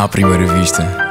À primeira vista.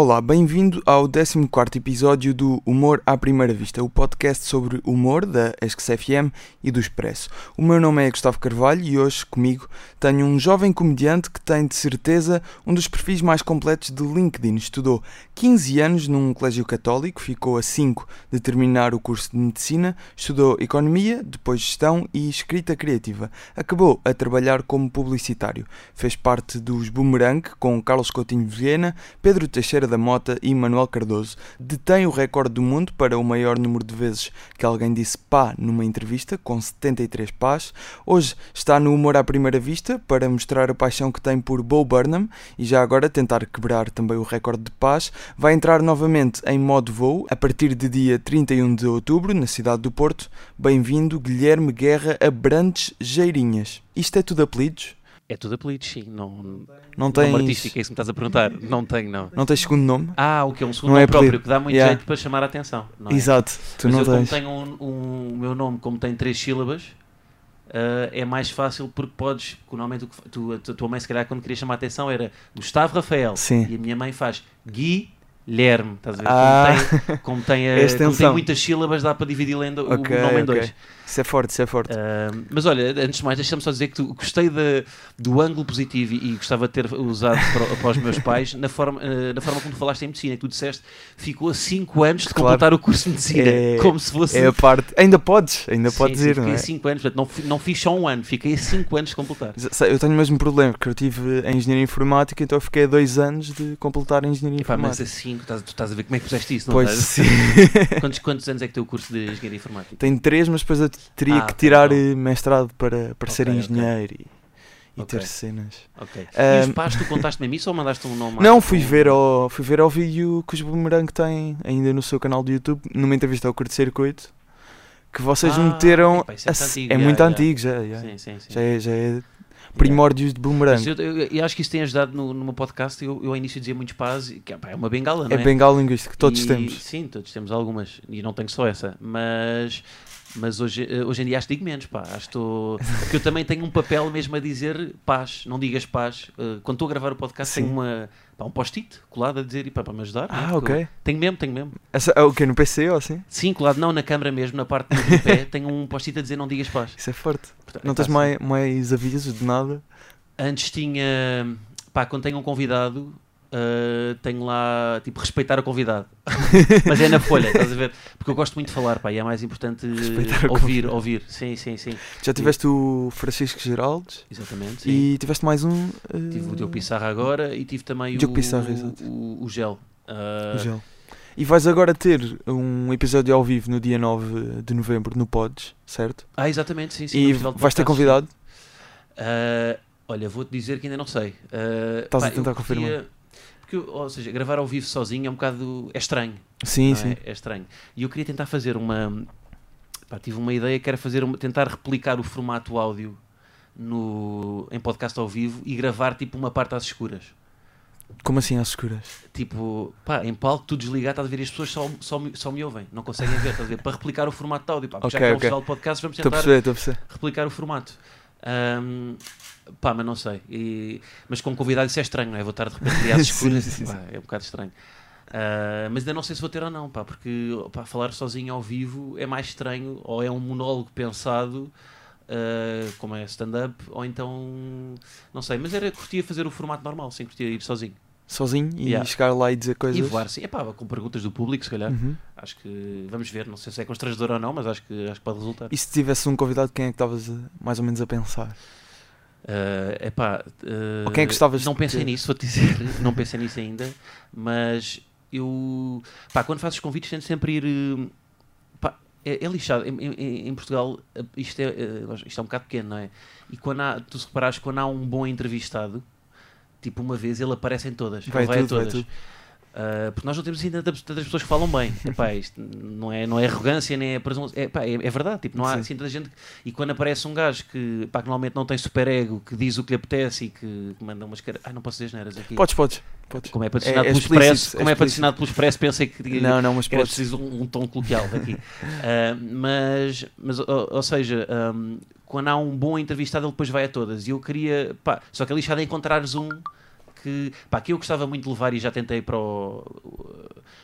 Olá, bem-vindo ao 14 episódio do Humor à Primeira Vista, o podcast sobre humor da ESCS FM e do Expresso. O meu nome é Gustavo Carvalho e hoje comigo tenho um jovem comediante que tem de certeza um dos perfis mais completos de LinkedIn. Estudou 15 anos num colégio católico, ficou a 5 de terminar o curso de Medicina, estudou Economia, depois Gestão e Escrita Criativa. Acabou a trabalhar como publicitário. Fez parte dos Boomerang com Carlos Coutinho Vilhena, Pedro Teixeira da Mota e Manuel Cardoso. Detém o recorde do mundo para o maior número de vezes que alguém disse pá numa entrevista, com 73 pás. Hoje está no Humor à Primeira Vista para mostrar a paixão que tem por Bo Burnham e já agora tentar quebrar também o recorde de paz. Vai entrar novamente em modo voo a partir de dia 31 de outubro na cidade do Porto. Bem-vindo, Guilherme Guerra Abrantes Geirinhas. Isto é tudo apelidos? É tudo apelidos, sim. Não, Não tens, Nome artístico, é isso que me estás a perguntar. Não tenho, não. não tens segundo nome? Ah, o que é um segundo Não é nome próprio, apelido. que dá muito Yeah. jeito para chamar a atenção. É? Exato, tu Mas não eu, como tens. tenho um, um- o meu nome, como tem três sílabas, ah, é mais fácil porque podes, porque normalmente o que tu, a tua- mãe, se calhar, quando queria chamar a atenção, era Gustavo Rafael. Sim. E a minha mãe faz Guilherme. Estás a ver? Ah. Como, tem, como, tem, a- É como tem muitas sílabas, dá para em Ok, o nome em ok. dois. Isso é forte, isso é forte. Ah, mas olha, antes de mais, deixa-me só dizer que tu, gostei da- do ângulo positivo e, e gostava de ter usado para, para os meus pais na forma, ah, na forma como tu falaste em medicina, que tu disseste ficou a 5 anos de Claro. completar o curso de medicina, É- como se fosse. É a parte. Ainda podes, ainda Sim, podes sim, ir, fiquei não é? a 5 anos, portanto, não, não fiz só um ano, fiquei a 5 anos de completar. Eu tenho o mesmo problema, porque eu tive a engenharia informática, então eu fiquei a dois anos de completar a engenharia Epá, mas informática. Tu estás, tu estás a ver como é que puseste isso, não Pois estás? sim. Quantos, quantos anos é que tem o curso de engenharia informática? Tenho três, mas depois eu teria Ah, que tirar então. eh, mestrado para, para ser Ok, ok. engenheiro e, e Ok. ter cenas. Ok. Ah, e os pais, tu contaste mesmo isso ou mandaste um nome? Não, fui tipo, ver, ao, fui ver ao vídeo que os Boomerang têm ainda no seu canal do YouTube, numa entrevista ao curto-circuito, que vocês Ah, meteram. isso é a antigo, é já, muito já. antigo já. já. Sim, sim, sim. Já é, já é primórdios de Boomerang. Eu, eu- eu acho que isso tem ajudado no, no meu podcast. Eu, eu ao início dizia muitos pás, que pá, é uma bengala, não É é? bengala linguístico, todos E- temos. Sim, todos temos algumas. E não tenho só essa. Mas, mas hoje, eh, hoje em dia acho que digo menos, pá. Acho que estou. Porque eu também tenho um papel mesmo a dizer paz. Não digas paz. Eh, quando estou a gravar o podcast, Sim. tenho uma, pá, um post-it colado a dizer e pá, para me ajudar. é? Ah, ok. Tenho mesmo, tenho mesmo. Essa, ah, o quê? No PC ou assim? Sim, colado não na câmara mesmo, na parte do pé, tenho um post-it a dizer não digas paz. Isso é forte. Portanto, Não epá, tens mais, mais avisos de nada? Antes tinha. Pá, quando tenho um convidado, uh, tenho lá, tipo, respeitar o convidado. Mas é na folha, estás a ver? Porque eu gosto muito de falar, pá, e é mais importante Respeitar o ouvir, ouvir. Sim, sim, sim. Já tiveste o Francisco Geraldes Exatamente. Sim. e tiveste mais um. eh, Tive o Diogo Pissarra agora e tive também Diogo o, Pissarra, exato. o, o Gel. Uh, o Gel. E vais agora ter um episódio ao vivo no dia 9 de novembro no Pods, certo? Ah, exatamente, sim, sim. e vais ter convidado? Uh, olha, vou-te dizer que ainda não sei. Uh, Estás a pá, eu tentar confirmar. Porque, ou seja, gravar ao vivo sozinho é um bocado. é estranho. Sim, sim. É? É estranho. E eu queria tentar fazer uma. pá, tive uma ideia que era fazer uma- tentar replicar o formato áudio no, em podcast ao vivo e gravar tipo uma parte às escuras. Como assim às escuras? Tipo, pá, em palco, tu desligar, estás a ver, e as pessoas só, só, me, só me ouvem, não conseguem ver, estás a ver? Para replicar o formato de áudio, pá, porque já que é um festival de podcast, vamos tentar perceber, replicar o formato. Ahm, pá, mas não sei. E- mas com convidado isso é estranho, não é? Vou estar de repente às Sim, escuras, sim, pá, é um bocado estranho. Ah, mas ainda não sei se vou ter ou não, pá, porque pá, falar sozinho ao vivo é mais estranho, ou é um monólogo pensado, ah, como é stand-up, ou então não sei, mas era curtia fazer o formato normal, sem curtia ir sozinho. Sozinho e Yeah. chegar lá e dizer coisas. E voar, sim, é pá, com perguntas do público, se calhar. Uhum. Acho que vamos ver, não sei se é constrangedor ou não, mas acho que, acho que pode resultar. E se tivesse um convidado, quem é que estavas mais ou menos a pensar? É pá, Ou quem é que gostavas não pensei nisso, vou-te dizer, não pensei nisso ainda, mas eu, pá, quando faço os convites tento sempre ir, eh, pá, é, é lixado, em, em- em Portugal isto é, isto é um bocado pequeno, não é? E quando há, tu se reparares, quando há um bom entrevistado, tipo uma vez ele aparece em todas, Vai vai tudo, a vai todas. tudo. Uh, porque nós não temos assim tantas, tantas pessoas que falam bem. Epá, isto não é, não é arrogância, nem é presunção. É, epá, é, é verdade. Tipo, não há Sim. assim tanta gente. E quando aparece um gajo que, pá, que normalmente não tem super ego, que diz o que lhe apetece e que manda umas caras. Ai, não posso dizer neiras aqui. Podes, podes. podes. Como é patrocinado É- é pelo Expresso, é como é patrocinado pelo Expresso, pensei que, Não, não, mas que era podes. preciso um, um tom coloquial daqui. Ah, mas, mas ou, ou seja, ahm, quando há um bom entrevistado, ele depois vai a todas. E eu queria, pá, só que ali lixado é encontrares um que, pá, que eu gostava muito de levar e já tentei para o.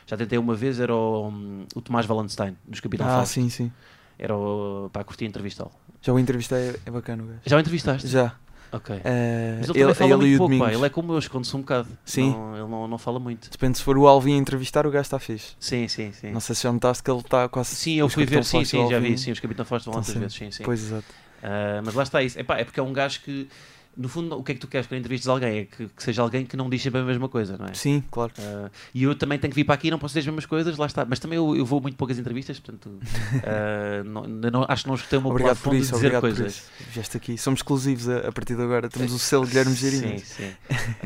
Já tentei uma vez, era o, o Tomás Valenstein, dos Capitão Ah, Fausto. sim, sim. Era o. pá, curti entrevistá-lo. Já o entrevistei, é, bacana o gajo. Já o entrevistaste? Já. Ok. Eh, Mas ele, também fala ele muito pouco, pá. Ele é como eu, esconde-se um bocado. Sim. Não, ele não, não fala muito. Depende se for o Alvin a entrevistar, o gajo está fixe. Sim, sim, sim. Não sei se já notaste que ele está quase. Sim, eu fui Capitão ver, sim, sim, já vi, sim, os Capitão Fausto vão outras vezes, sim, sim. Pois, exato. Ah, mas lá está isso. Epá, é porque é um gajo que, no fundo, o que é que tu queres quando entrevistas alguém? É que, que seja alguém que não diz sempre a mesma coisa, não é? Sim, claro. Ah, e eu também tenho que vir para aqui e não posso dizer as mesmas coisas, lá está. Mas também eu, eu vou muito poucas entrevistas, portanto, ah, não, não- acho que não escutei o meu Obrigado por fundo de isso, dizer obrigado por coisas. isso. Vieste aqui. Somos exclusivos a, a partir de agora. Temos o selo Guilherme Sim, Gerino. sim.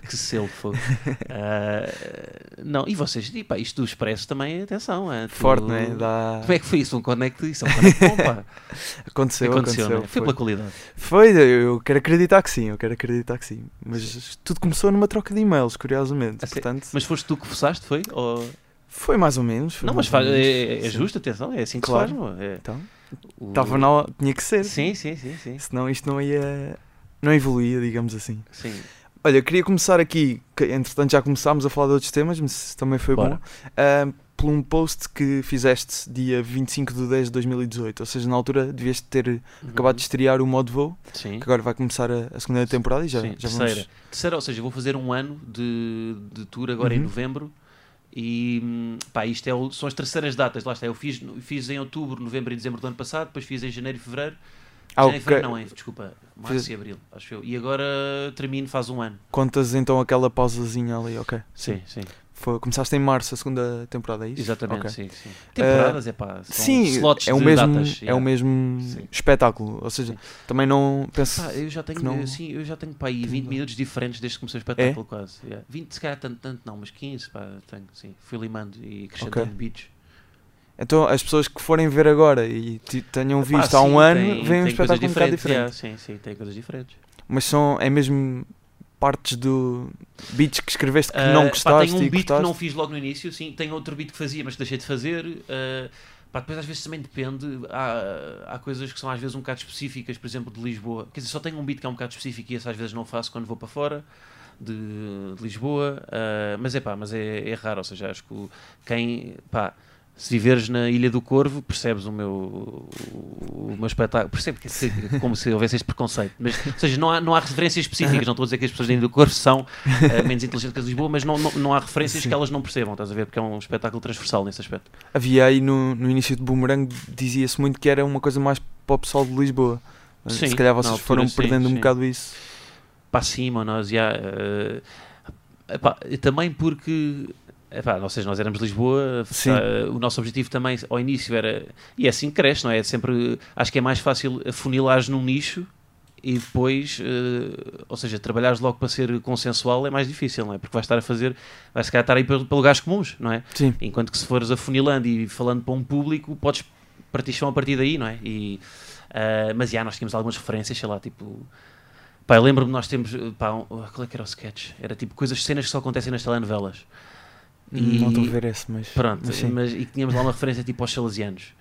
que selo de fogo. Ah, não, e vocês, e, pá, isto do Expresso também, atenção. É, tu- Forte, não é? Dá... Como é que foi isso? Um conecto? Isso é um conecto bom, pá. Aconteceu, Aconteceu, aconteceu. não é? Foi foi. pela qualidade. Foi, eu quero acreditar que sim, eu quero acreditar que sim. Mas tudo começou numa troca de e-mails, curiosamente. A sé- Portanto, Mas foste tu que forçaste, foi? Ou... foi mais ou menos. Não, mas faz- menos. é, é Sim. justo, atenção, é assim que Claro. faz, meu. É, Então, o- estava na tinha que ser. Sim, sim, sim, sim. Senão isto não ia. Não evoluía, digamos assim. sim. Olha, queria começar aqui, que entretanto já começámos a falar de outros temas, mas isso também foi Bora. bom. ah, por um post que fizeste dia 25 de 10 de 2018. Ou seja, na altura devias ter acabado de estrear o modo voo, Sim. que agora vai começar a, a segunda temporada e já, Sim, já terceira. vamos. Terceira, ou seja, vou fazer um ano de, de tour agora em Uhum. novembro. E hum, pá, isto é o- são as terceiras datas, lá está. Eu fiz, fiz em outubro, novembro e dezembro do ano passado, depois fiz em janeiro e fevereiro. Ah, janeiro e fevereiro não, em, desculpa, março Fiz- e abril, acho eu. E agora termino, faz um ano. Contas então aquela pausazinha ali, ok. Sim, sim. Foi, começaste em março a segunda temporada, é isso? Exatamente, Ok. sim, sim. Temporadas é pá, são Sim, slots é o de mesmo, datas. é yeah. o mesmo Sim. espetáculo. Ou seja, Sim. também não penso. Pá, eu já tenho, não- sim, eu já tenho pá, aí 20 não. minutos diferentes desde que comecei o espetáculo, quase. yeah. 20, se calhar tanto, tanto não, mas 15, pá, tenho, sim. Fui limando e acrescentando Ok. beats. Então as pessoas que forem ver agora e tenham visto há um ano, veem um espetáculo um bocado diferente. yeah, sim, sim, tem coisas diferentes. Mas são, é mesmo partes do beats que escreveste que Ah, não pá, gostaste tenho um e beat que gostaste. não fiz logo no início, sim. Tenho outro beat que fazia, mas que deixei de fazer. ah, pá, depois às vezes também depende. Há, há coisas que são às vezes um bocado específicas, por exemplo, de Lisboa. Quer dizer, só tenho um beat que é um bocado específico e esse às vezes não faço quando vou para fora. De, de Lisboa, ah, mas é pá, mas é, é raro, ou seja, acho que quem, pá, se viveres na Ilha do Corvo, percebes o meu, o meu espetáculo, percebe que, como se houvesse este preconceito, mas, ou seja, não há, não há referências específicas, não estou a dizer que as pessoas da Ilha do Corvo são ah, menos inteligentes que as de Lisboa, mas não, não, não há referências Sim. que elas não percebam, estás a ver, porque é um espetáculo transversal nesse aspecto. Havia aí no, no início de Boomerang, dizia-se muito que era uma coisa mais para o pessoal de Lisboa. Sim, Se calhar vocês altura, foram sim, perdendo um sim. bocado isso. para cima, nós já. eh, epá, também porque. Epá, ou seja, nós éramos Lisboa, eh, o nosso objetivo também ao início era. E é assim que cresce, não é? Sempre. Acho que é mais fácil afunilares num nicho e depois. eh, ou seja, trabalhares logo para ser consensual é mais difícil, não é? Porque vais estar a fazer. Vais se calhar estar aí pelo, pelo lugares comuns, não é? Sim. Enquanto que se fores afunilando e falando para um público, podes partir chão a partir daí, não é? E, ah, mas já, nós tínhamos algumas referências, sei lá, tipo. Pá, lembro-me, nós temos. Pá, um, qual é que era o sketch? Era tipo coisas, cenas que só acontecem nas telenovelas. E- Não estou a ver esse, mas. Pronto, mas mas, e que tínhamos lá uma referência tipo aos salesianos.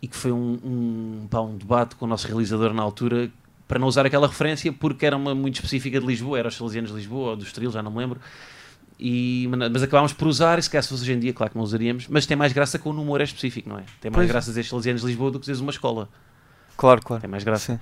E que foi um, um, pá, um debate com o nosso realizador na altura para não usar aquela referência porque era uma muito específica de Lisboa, era os salesianos de Lisboa ou do Estoril, já não me lembro. E, mas acabámos por usar, e se calhar se fosse hoje em dia, claro que não usaríamos, mas tem mais graça quando o humor é específico, não é? Tem mais Pois. graça dizer salesianos de Lisboa do que dizer uma escola. Claro, claro. Tem mais graça. Sim.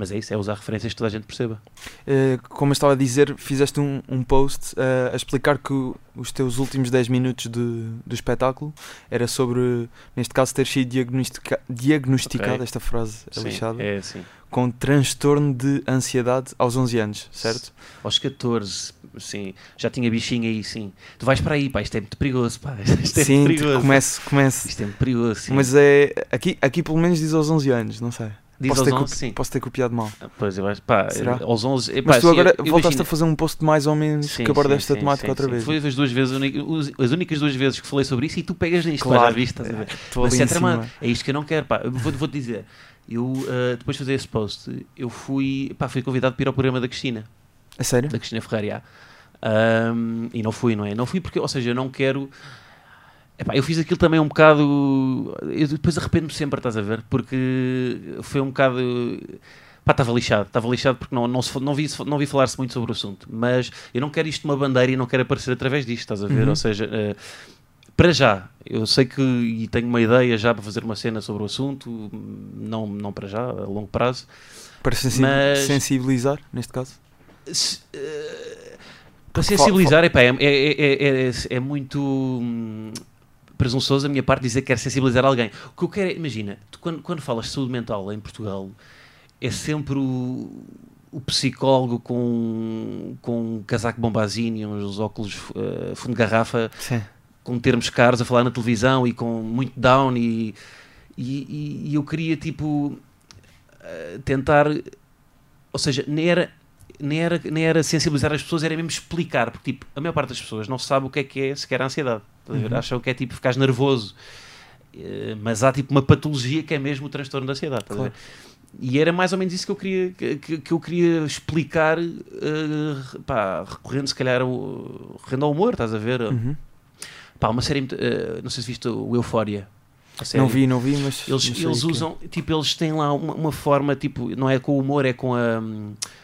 Mas é isso, é usar referências que toda a gente perceba. Eh, como eu estava a dizer, fizeste um, um post eh, a explicar que os teus últimos 10 minutos de, do espetáculo era sobre, neste caso, ter sido diagnostica, diagnosticado, Ok. esta frase é Sim, lixada, é assim. com transtorno de ansiedade aos 11 anos, certo? Aos 14, sim, já tinha bichinho aí, sim. Tu vais para aí, pá, isto é muito perigoso, pá. Isto é Sim, muito perigoso. comece, comece. Isto é muito perigoso, sim. Mas é, aqui, aqui pelo menos diz aos 11 anos, não sei. Diz posso, ter 11, copi- sim. posso ter copiado mal. Pois, eu acho, pá, Será? aos 11... epá, Mas tu agora eu- voltaste a fazer um post mais ou menos Sim, que aborda esta temática outra vez. Foi as duas vezes, a as únicas duas vezes que falei sobre isso e tu pegas nisto, Claro. já viste, estás a ver? Mas é em tramado. É isto que eu não quero, pá. Eu Vou, vou-te dizer, eu uh, depois de fazer esse post, eu fui, pá, fui convidado para ir ao programa da Cristina, A sério? da Cristina Ferreira. Um, e não fui, não é? Não fui porque, ou seja, eu não quero. Epá, eu fiz aquilo também um bocado. Eu depois arrependo-me sempre, estás a ver? Porque foi um bocado. Pá, estava lixado, estava lixado porque não, não, se, não, vi, não vi falar-se muito sobre o assunto. Mas eu não quero isto uma bandeira e não quero aparecer através disto, estás a ver? Uhum. Ou seja, eh, para já, eu sei que e tenho uma ideia já para fazer uma cena sobre o assunto, não, não para já, a longo prazo. Para Mas- sensibilizar, neste caso? Se- eh, para sensibilizar, epá, é, é, é, é, é muito hum, presunçoso a minha parte dizer que quero sensibilizar alguém. O que eu quero é, imagina, tu quando, quando falas de saúde mental em Portugal, é sempre o, o psicólogo com, com um casaco bombazine, uns óculos eh, fundo de garrafa, Sim. com termos caros a falar na televisão e com muito down e, e, e- eu queria tipo eh, tentar ou seja, nem era, nem, era, nem era sensibilizar as pessoas, era mesmo explicar, porque tipo, a maior parte das pessoas não sabe o que é que é sequer a ansiedade? Uhum. acham que é tipo ficar nervoso, Eh, mas há tipo uma patologia que é mesmo o transtorno da ansiedade, ver? E era mais ou menos isso que eu queria, que, que- que eu queria explicar, eh, pá, recorrendo se calhar ao, recorrendo ao humor, estás a ver? Uhum. Pá, uma série, eh, não sei se viste o Euphoria. a série. Não vi, não vi, mas. Eles, eles que usam, tipo, eles têm lá uma, uma forma, tipo, não é com o humor, é com a,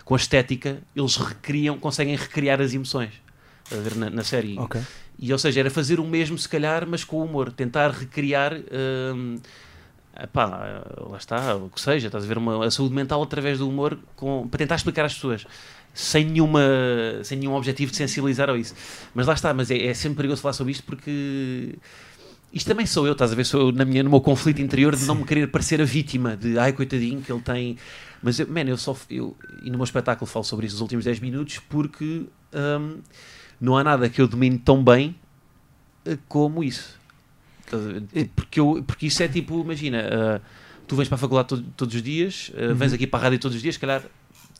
com a estética, eles recriam, conseguem recriar as emoções. A ver na, na série. Ok. E, ou seja, era fazer o mesmo, se calhar, mas com humor. Tentar recriar, hum, pá, lá está, o que seja, estás a ver, uma, a saúde mental através do humor, com, para tentar explicar às pessoas. Sem, nenhuma, sem nenhum objetivo de sensibilizar ou isso. Mas lá está, mas é, é sempre perigoso falar sobre isto porque isto também sou eu, estás a ver? Sou eu na minha, no meu conflito interior de não me querer parecer a vítima, de ai coitadinho que ele tem. Mas, eu, man, eu só. Eu, e no meu espetáculo falo sobre isso nos últimos 10 minutos porque hum, não há nada que eu domine tão bem eh, como isso. Porque, eu, porque isso é tipo, imagina, ah, tu vens para a faculdade to- todos os dias, ah, vens aqui para a rádio todos os dias, se calhar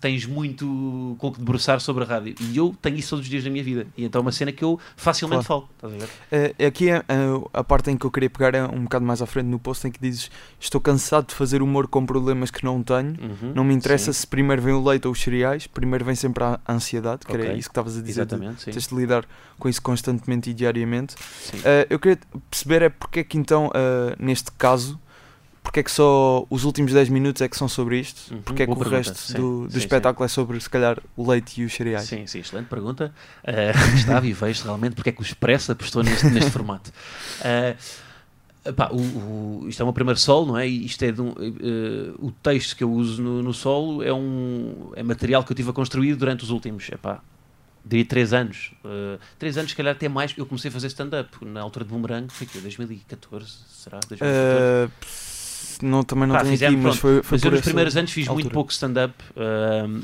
tens muito com o que debruçar sobre a rádio. E eu tenho isso todos os dias na minha vida. E então é uma cena que eu facilmente falo. A ver? Eh, aqui é, eh, a parte em que eu queria pegar é um bocado mais à frente no post em que dizes estou cansado de fazer humor com problemas que não tenho. Uhum, Não me interessa sim, se primeiro vem o leite ou os cereais, primeiro vem sempre a a ansiedade, que era Ok. isso que estavas a dizer. Exatamente. Tens de lidar com isso constantemente e diariamente. Eh, eu queria perceber é porque é que então, eh, neste caso, porque é que só os últimos 10 minutos é que são sobre isto? Uhum, porque é que o pergunta. resto Sim, do, do sim, espetáculo é sobre, se calhar, o leite e os cereais? Sim, sim, excelente pergunta. Uh, estava e vejo realmente porque é que o Expresso apostou neste, neste formato. Uh, pá, o, o- isto é o meu primeiro solo, não é? Isto é um, uh, o texto que eu uso no, no solo é um é material que eu tive a construir durante os últimos, epá, diria 3 anos. Uh, 3 anos, se calhar até mais, eu comecei a fazer stand-up na altura de Boomerang, foi que 2014, será? 2014? Eh, pss, não, também não Pá, tenho aqui, fizemos, mas foi, foi Mas eu nos primeiros anos fiz muito altura. pouco stand-up, ahm,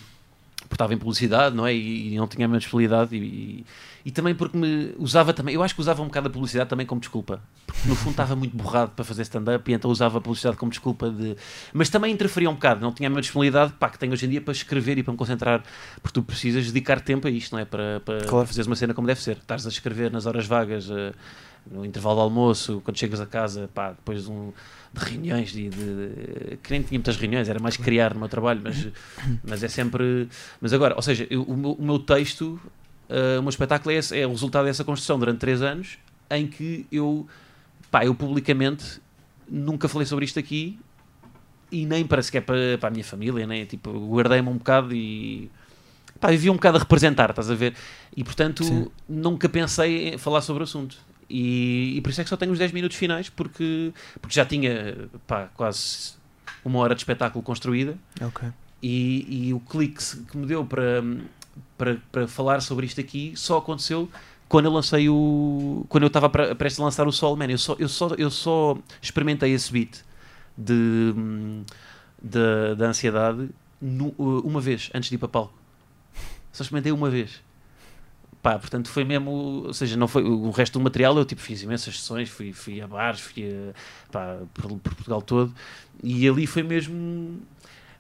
porque estava em publicidade, não é? E, e não tinha a minha disponibilidade e, e, também porque me usava também, eu acho que usava um bocado a publicidade também como desculpa, porque no fundo estava muito borrado para fazer stand-up e então usava a publicidade como desculpa de. Mas também interferia um bocado, não tinha a mesma disponibilidade pá, que tenho hoje em dia para escrever e para me concentrar, porque tu precisas dedicar tempo a isto, não é? Para, para Claro. fazeres uma cena como deve ser. Estás a escrever nas horas vagas. ah, no intervalo do almoço, quando chegas a casa, pá, depois de, um, de reuniões, de, de- que nem tinha muitas reuniões, era mais criar no meu trabalho, mas, mas é sempre. Mas agora, ou seja, eu- o, meu, o meu texto, ah, o meu espetáculo é, esse- é o resultado dessa construção durante três anos, em que eu, pá, eu publicamente nunca falei sobre isto aqui e nem para sequer para, para a minha família, nem tipo, guardei-me um bocado e. Pá, vivia um bocado a representar, estás a ver? E portanto, Sim. nunca pensei em falar sobre o assunto. E, e por isso é que só tenho os 10 minutos finais, porque, porque já tinha pá, quase uma hora de espetáculo construída Ok. e, e o clique que me deu para, para, para falar sobre isto aqui só aconteceu quando eu lancei o. quando eu estava pre- prestes a lançar o Sol Man. Eu só, eu só, eu só experimentei esse beat de, de, da ansiedade nu- uma vez antes de ir para palco. Só experimentei uma vez. Pá, portanto foi mesmo, ou seja, não foi o resto do material, eu tipo fiz imensas sessões, fui, fui a bares, fui a, pá, por, por Portugal todo, e ali foi mesmo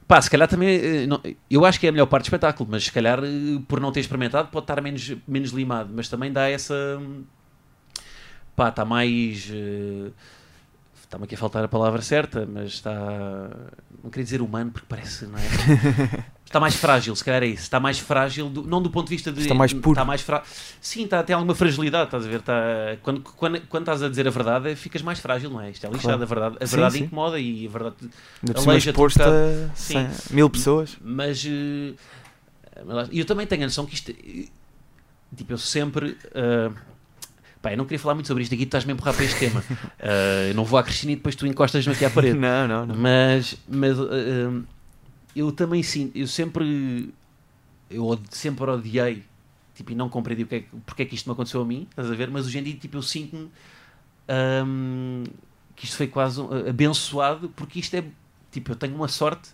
Pá, se calhar também. eh, não- eu acho que é a melhor parte do espetáculo, mas se calhar eh, por não ter experimentado pode estar menos, menos limado. Mas também dá essa. Pá, está mais. eh, Está-me aqui a faltar a palavra certa, mas está. Não queria dizer humano porque parece, não é? Está mais frágil, se calhar é isso. Está mais frágil, do- não do ponto de vista de. Está mais puro. Está mais fra... Sim, está, tem alguma fragilidade, estás a ver? Está... Quando, quando, quando estás a dizer a verdade, ficas mais frágil, não é? Isto é lixado, Claro. a verdade, a Sim, verdade sim. incomoda e a verdade. Cima Aleija-te um cem- mil pessoas. Mas eh, e eu também tenho a noção que isto. eh, Tipo, eu sempre. eh, pá, eu não queria falar muito sobre isto aqui, tu estás-me a empurrar para este tema. Eh, eu não vou à Cristina e depois tu encostas-me aqui à parede. Não, não, não. Mas, mas eh, eu também sinto, eu sempre, eu sempre odiei, tipo, e não compreendi o que é, que- porque é que isto me aconteceu a mim, estás a ver? Mas hoje em dia, tipo, eu sinto-me ahm, que isto foi quase um, abençoado, porque isto é, tipo, eu tenho uma sorte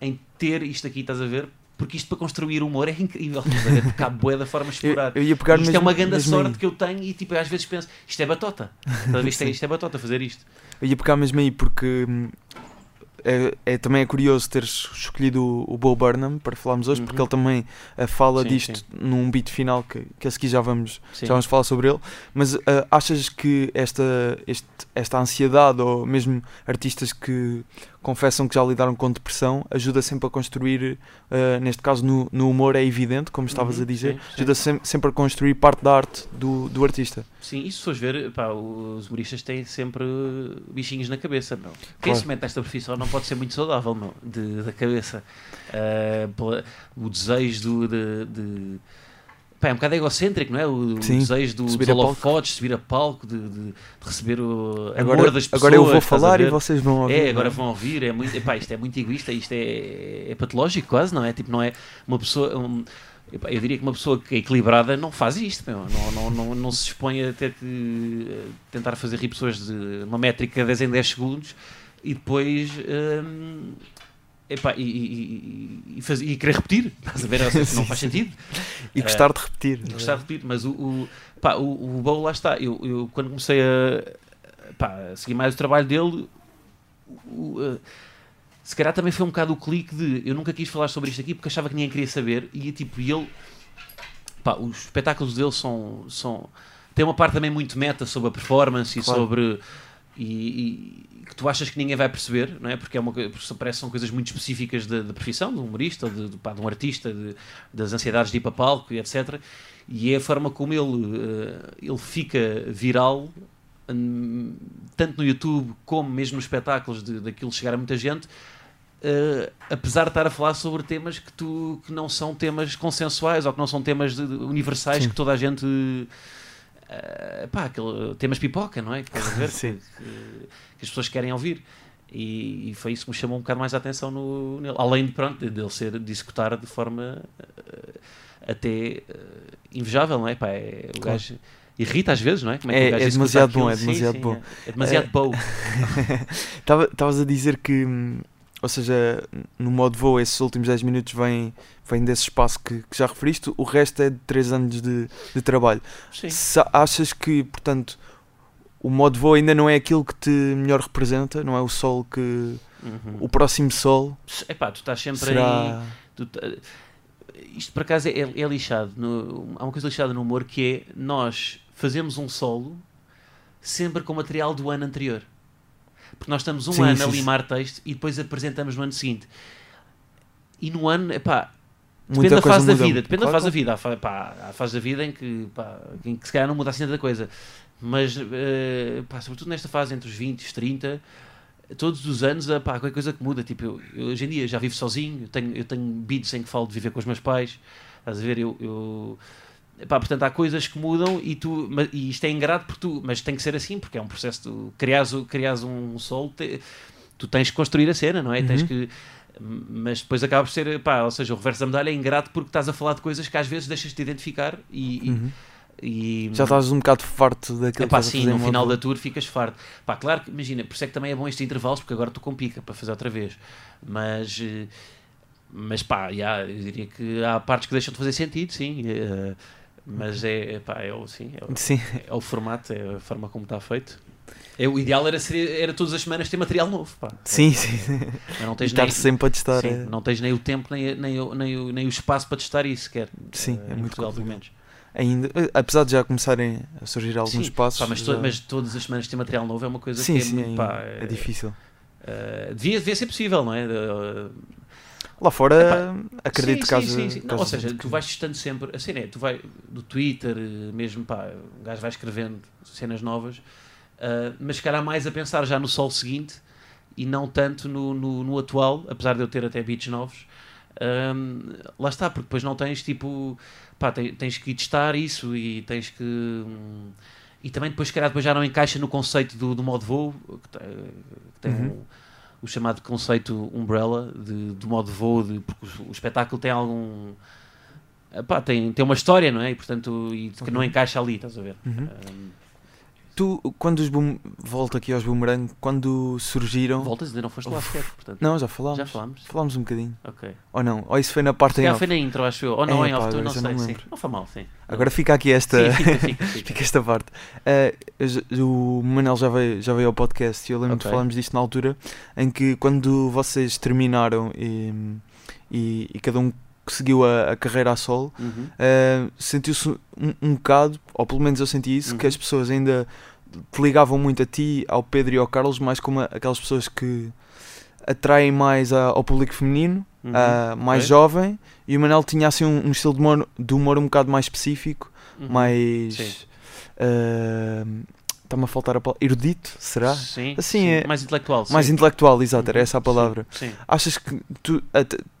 em ter isto aqui, estás a ver? Porque isto para construir humor é incrível, estás a ver? Porque há bué da forma de Eu, explorar. eu ia pegar isto é mesmo- uma grande sorte aí. que eu tenho e tipo, eu às vezes penso, isto é batota. Estás a ver? Isto, é, isto é batota fazer isto. Eu ia pegar mesmo aí porque hum, é, é- também é curioso teres escolhido o, o Bo Burnham para falarmos hoje, porque Uhum. ele também eh, fala Sim, disto num beat final que, que a seguir já vamos, Sim. já vamos falar sobre ele. Mas eh, achas que esta, este- esta ansiedade, ou mesmo artistas que confessam que já lidaram com depressão, ajuda sempre a construir, eh, neste caso no, no humor, é evidente, como estavas Uhum, a dizer, sim, sim. ajuda sem- sempre a construir parte da arte do, do artista. Sim, e se fores ver, pá, os humoristas têm sempre bichinhos na cabeça, meu. Quem Claro. se mete nesta profissão não pode ser muito saudável, meu, de, da cabeça. Pela- o desejo do, de, de- Pá, é um bocado egocêntrico, não é? O, o Sim, desejo do, subir dos holofotes, subir a palco, de, de- de receber o amor Agora, das pessoas. agora eu vou falar e vocês vão ouvir. É, agora não vão ouvir, é muito, epá, isto é muito egoísta, isto é, é patológico quase, não é? Tipo, não é uma pessoa, um, epá, eu diria que uma pessoa que é equilibrada não faz isto, meu. Não, não, não, não se expõe a ter que tentar fazer rir pessoas de uma métrica 10 em 10 segundos e depois hum, epá, e, e, e, e, faz- e querer repetir, estás a ver? Não Sim, faz sim. sentido. E gostar de repetir. E gostar de repetir, mas o, o, pá, o, o Bow lá está. Eu, eu quando comecei a, pá, a seguir mais o trabalho dele, o- o, se calhar também foi um bocado o clique de eu nunca quis falar sobre isto aqui porque achava que ninguém queria saber e tipo, ele pá, os espetáculos dele são, são tem uma parte também muito meta sobre a performance e Claro. sobre e, e- que tu achas que ninguém vai perceber, não é? Porque é uma porque parece que são coisas muito específicas da, da profissão, de um humorista, de, de, pá, de um artista, de- das ansiedades de ir para palco e etc. E é a forma como ele, eh, ele fica viral, hum, tanto no YouTube como mesmo nos espetáculos, de, daquilo chegar a muita gente, eh, apesar de estar a falar sobre temas que, tu, que não são temas consensuais ou que não são temas de- de- universais Sim. que toda a gente. Eh, pá, aquele, temas pipoca, não é? Que, ver? Que, que as pessoas querem ouvir. E, e foi isso que me chamou um bocado mais a atenção no, nele. Além de, pronto, de ele ser, de executar de forma eh, até eh, invejável, não é? Pá, é o Claro. gajo irrita às vezes, não é? Como É- é executa demasiado bom, aquilo? é demasiado sim, bom. É, é demasiado É. bom. Estavas a dizer que, hum, ou seja, no modo voo, esses últimos 10 minutos vêm, vêm desse espaço que, que já referiste, o resto é de 3 anos de, de trabalho. Sim. Se achas que, portanto, o modo voo ainda não é aquilo que te melhor representa, não é o sol que. Uhum. o próximo sol Epá, tu estás sempre aí. será. tu tá- isto por acaso é, é lixado. no- há uma coisa lixada no humor que é nós fazemos um solo sempre com material do ano anterior. Porque nós estamos um Sim, ano sim, a limar texto e depois apresentamos no ano seguinte. E no ano, epá, Depende Muita da fase da vida, depende Claro, da fase da vida. Há, pá, há fase da vida em que, pá, em que se calhar não muda assim tanta coisa. Mas, eh, pá, sobretudo nesta fase entre os 20 e os 30, todos os anos há pá, qualquer coisa que muda. Tipo, eu, eu hoje em dia já vivo sozinho, eu tenho, eu tenho beats em que falo de viver com os meus pais. Estás a ver? Eu. eu Pá, portanto, há coisas que mudam e, tu, e isto é ingrato porque tu, mas tem que ser assim, porque é um processo. Tu criares, o- criares um solo, te- tu tens que construir a cena, não é? Tens Uhum. que, mas depois acaba por ser, pá, ou seja, o reverso da medalha é ingrato porque estás a falar de coisas que às vezes deixas de identificar e, Uhum. e- Já estás um bocado farto daquilo que estás a sim, no final da tour ficas farto. Pá, claro que, imagina, por isso é que também é bom estes intervalos, porque agora estou com pica para fazer outra vez. Mas, eh, mas pá, já, eu diria que há partes que deixam de fazer sentido, sim. eh, mas é, é, pá, é, o, sim, é, o, Sim, é o formato, é a forma como está feito. É, o ideal era, ser, era todas as semanas ter material novo. Pá. Sim, sim. Mas não tens estar nem, sempre a testar. sim, é- não tens nem o tempo nem, nem, o- nem, o, nem o espaço para testar isso sequer. Sim, Eh, é muito Portugal, pelo menos. Ainda, eh, apesar de já começarem a surgir alguns Sim, espaços. Pá, mas, to- já- mas todas as semanas ter material novo é uma coisa sim, que é, sim, muito, é, pá, é difícil. eh, devia, devia ser possível, não é? Eh, Lá fora, acredito sim, caso. sim, sim, sim. Não, caso- ou seja, tu vais testando sempre, assim é, tu vai do Twitter, eh, mesmo pá, o gajo vai escrevendo cenas novas, eh, mas calhar mais a pensar já no sol seguinte e não tanto no, no, no atual, apesar de eu ter até beats novos. Ahm, lá está, porque depois não tens tipo, pá, tens, tens que testar isso e tens que. hum, e também depois, se calhar, depois já não encaixa no conceito do, do modo voo, que tem, que tem Uhum. um- o chamado conceito umbrella de, do modo voo, de, porque o, o espetáculo tem algum. Epá, tem, tem uma história, não é? E portanto, e que não Ok. encaixa ali, estás a ver? Uhum. Ahm, Tu, quando os boom... volto aqui aos boomerang, quando surgiram. voltas, ainda não foste lá sequer, portanto. Não, já falámos. Já falámos? Falámos um bocadinho. Ok. Ou não? Ou isso foi na parte em Já off? foi na intro, acho eu. Ou não, É, em off, tu não sei. não sim. Não foi mal, sim. Agora fica aqui esta. Sim, fica, fica, fica. Fica esta parte. Já- o Manel já veio, já veio ao podcast e eu lembro de Ok. falarmos disto na altura em que quando vocês terminaram e, e, e cada um seguiu a, a carreira a solo, Uhum. eh, sentiu-se um, um bocado, ou pelo menos eu senti isso, que Uhum. as pessoas ainda te ligavam muito a ti, ao Pedro e ao Carlos, mais como a- aquelas pessoas que atraem mais a- ao público feminino, Uhum. ah, mais jovem, e o Manel tinha assim um, um estilo de humor, de humor um bocado mais específico, Uhum. mais. Sim. Está-me a faltar a palavra. Erudito, será? Sim, Assim sim. é- mais intelectual. Mais sim. intelectual, exato, era Uhum. essa a palavra. Sim. sim. Achas que tu,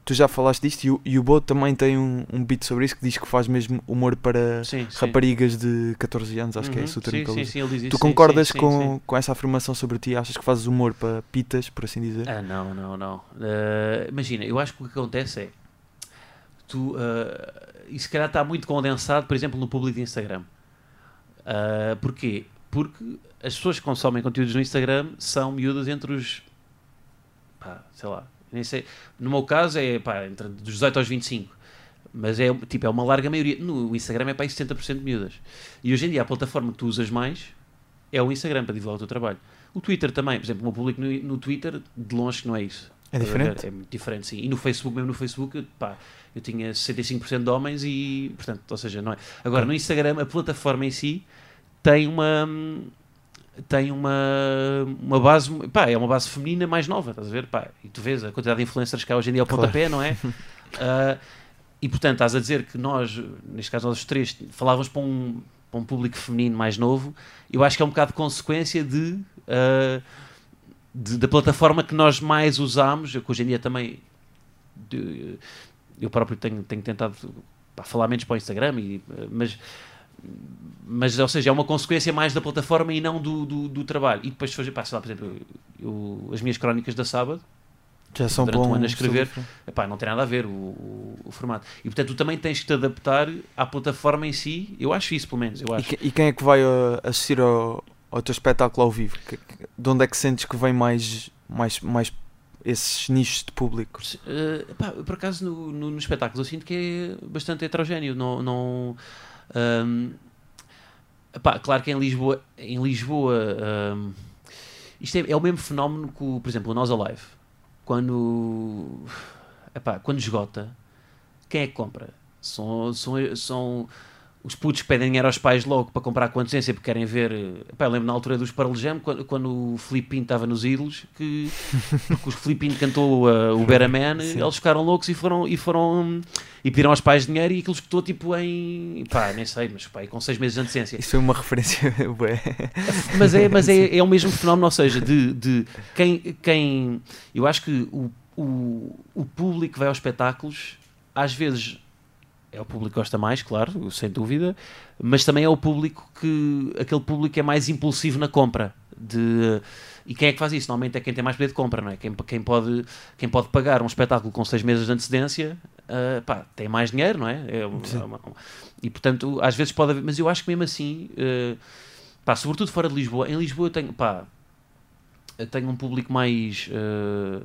tu já falaste disto e o, e o Bo também tem um, um beat sobre isso que diz que faz mesmo humor para Sim, raparigas de 14 anos, acho que é Uhum. isso o termo sim, que ele sim, usa. sim, ele diz isso, Tu concordas com, com essa afirmação sobre ti? Achas que fazes humor para pitas, por assim dizer? Ah, não, não, não. Eh, imagina, eu acho que o que acontece é. Tu, eh, e se calhar está muito condensado, por exemplo, no público de Instagram. Ah, porquê? Porque as pessoas que consomem conteúdos no Instagram são miúdas entre os. pá, sei lá. Nem sei. No meu caso é pá, entre dos 18 aos 25. Mas é, tipo, é uma larga maioria. No Instagram é para aí 70% de miúdas. E hoje em dia a plataforma que tu usas mais é o Instagram para divulgar o teu trabalho. O Twitter também, por exemplo, o meu público no, no Twitter, de longe não é isso. É diferente? É muito diferente, sim. E no Facebook, mesmo no Facebook, pá, eu tinha 65% de homens e, portanto, ou seja, não é. Agora, no Instagram, a plataforma em si tem uma tem uma, uma base, pá, é uma base feminina mais nova, estás a ver? Pá, e tu vês a quantidade de influencers que há hoje em dia ao Claro. pontapé, não é? Ah, e portanto, estás a dizer que nós, neste caso nós os três, falávamos para um, para um público feminino mais novo, eu acho que é um bocado de consequência de, ah, de- da plataforma que nós mais usamos, eu que hoje em dia também de- eu próprio tenho, tenho tentado pá, falar menos para o Instagram, e, mas, mas ou seja, é uma consequência mais da plataforma e não do, do, do trabalho. E depois, pá, sei lá, por exemplo, eu- as minhas crónicas da sábado, Já são durante para um ano a escrever, epá, não tem nada a ver o, o, o formato. E portanto, tu também tens que te adaptar à plataforma em si. Eu acho isso, pelo menos. Eu E, acho. que- e quem é que vai uh, assistir ao, ao teu espetáculo ao vivo? Que- de onde é que sentes que vem mais, mais, mais esses nichos de público? Eh, pá, por acaso no, no, no espetáculo eu sinto que é bastante heterogéneo. Não, não, epá, claro que em Lisboa, em Lisboa ahm, isto é, é o mesmo fenómeno que, por exemplo, o Nós Alive. Quando, epá, quando esgota, quem é que compra? São, são, são os putos pedem dinheiro aos pais logo para comprar com antecedência porque querem ver. Epá, eu lembro na altura dos Pearl Jam, quando, quando o Filipinho estava nos Ídolos, que porque o Filipinho cantou uh, o Better Man, Sim. eles ficaram loucos e foram, e foram e pediram aos pais dinheiro e aquilo escutou tipo em pá, nem sei, mas pá, com seis meses de antecedência. Isso foi uma referência. Mas é, mas é, é o mesmo fenómeno, ou seja, de, de quem, quem. Eu acho que o, o, o público vai aos espetáculos, às vezes é o público que gosta mais, claro, sem dúvida, mas também é o público que. aquele público que é mais impulsivo na compra. De, e quem é que faz isso? Normalmente é quem tem mais poder de compra, não é? Quem, quem, pode, quem pode pagar um espetáculo com seis meses de antecedência, ah, pá, tem mais dinheiro, não é? É uma- uma- e portanto, às vezes pode haver. Mas eu acho que mesmo assim. ah, Pá, sobretudo fora de Lisboa. Em Lisboa eu tenho, pá, eu tenho um público mais, eh,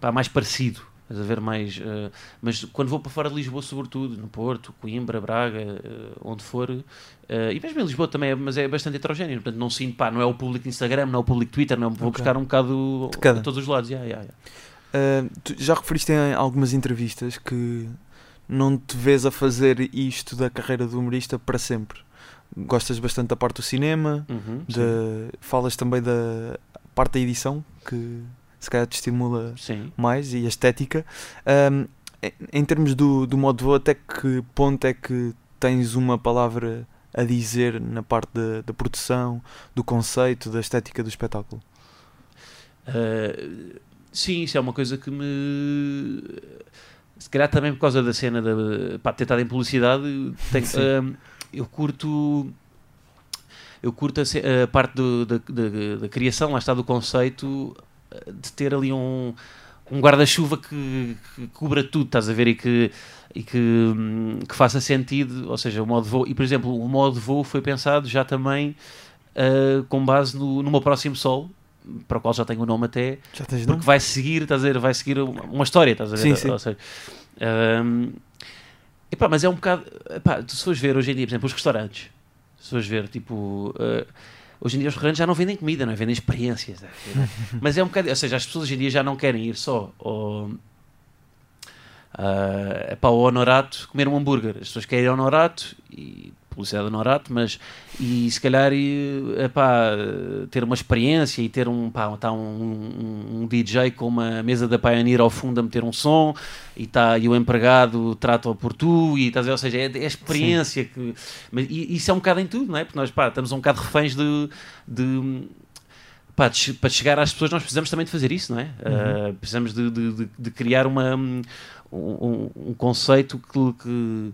pá, mais parecido. Estás a ver mais. Uh, mas quando vou para fora de Lisboa, sobretudo, no Porto, Coimbra, Braga, uh, onde for, uh, e mesmo em Lisboa também, é, mas é bastante heterogéneo. Portanto, não sinto, pá, não é o público Instagram, não é o público Twitter, não, vou okay. buscar um bocado de, de todos os lados. Yeah, yeah, yeah. tu já referiste em algumas entrevistas que não te vês a fazer isto da carreira de humorista para sempre. Gostas bastante da parte do cinema, uhum, de, falas também da parte da edição, que se calhar te estimula Sim. mais e a estética. Um, em termos do, do modo de voo, até que ponto é que tens uma palavra a dizer na parte da, da produção, do conceito, da estética do espetáculo? Uh, sim, isso é uma coisa que me. Se calhar também por causa da cena de pá, ter estado em publicidade, tenho, uh, eu curto eu curto a, a parte do, da, da, da, criação, lá está do conceito, de ter ali um, um guarda-chuva que, que cubra tudo, estás a ver? E que, e que, hum, que, faça sentido, ou seja, o modo de voo. E por exemplo, o modo de voo foi pensado já também uh, com base no, no meu próximo sol, para o qual já tenho o nome até, porque nome? vai seguir, estás a ver? Vai seguir uma história, estás a ver? Sim, sim. Ou seja, um, epá, mas é um bocado. Epá, tu se fores ver hoje em dia, por exemplo, os restaurantes, se fores ver, tipo. Uh, Hoje em dia os restaurantes já não vendem comida, não é? vendem experiências. É? Mas é um bocado. Ou seja, as pessoas hoje em dia já não querem ir só ao, uh, para o Honorato comer um hambúrguer. As pessoas querem ir ao Honorato e publicidade Norato, mas e se calhar e, epá, ter uma experiência e ter um, pá, tá um, um, um, DJ com uma mesa da Pioneer ao fundo a meter um som e, tá, e o empregado trata-o por tu, e, tá, ou seja, é, é a experiência Sim. que. Mas, e isso é um bocado em tudo, não é? Porque nós pá, estamos um bocado reféns de, de para chegar às pessoas nós precisamos também de fazer isso, não é? Uhum. Uh, precisamos de, de, de, criar uma, um, um conceito que, que,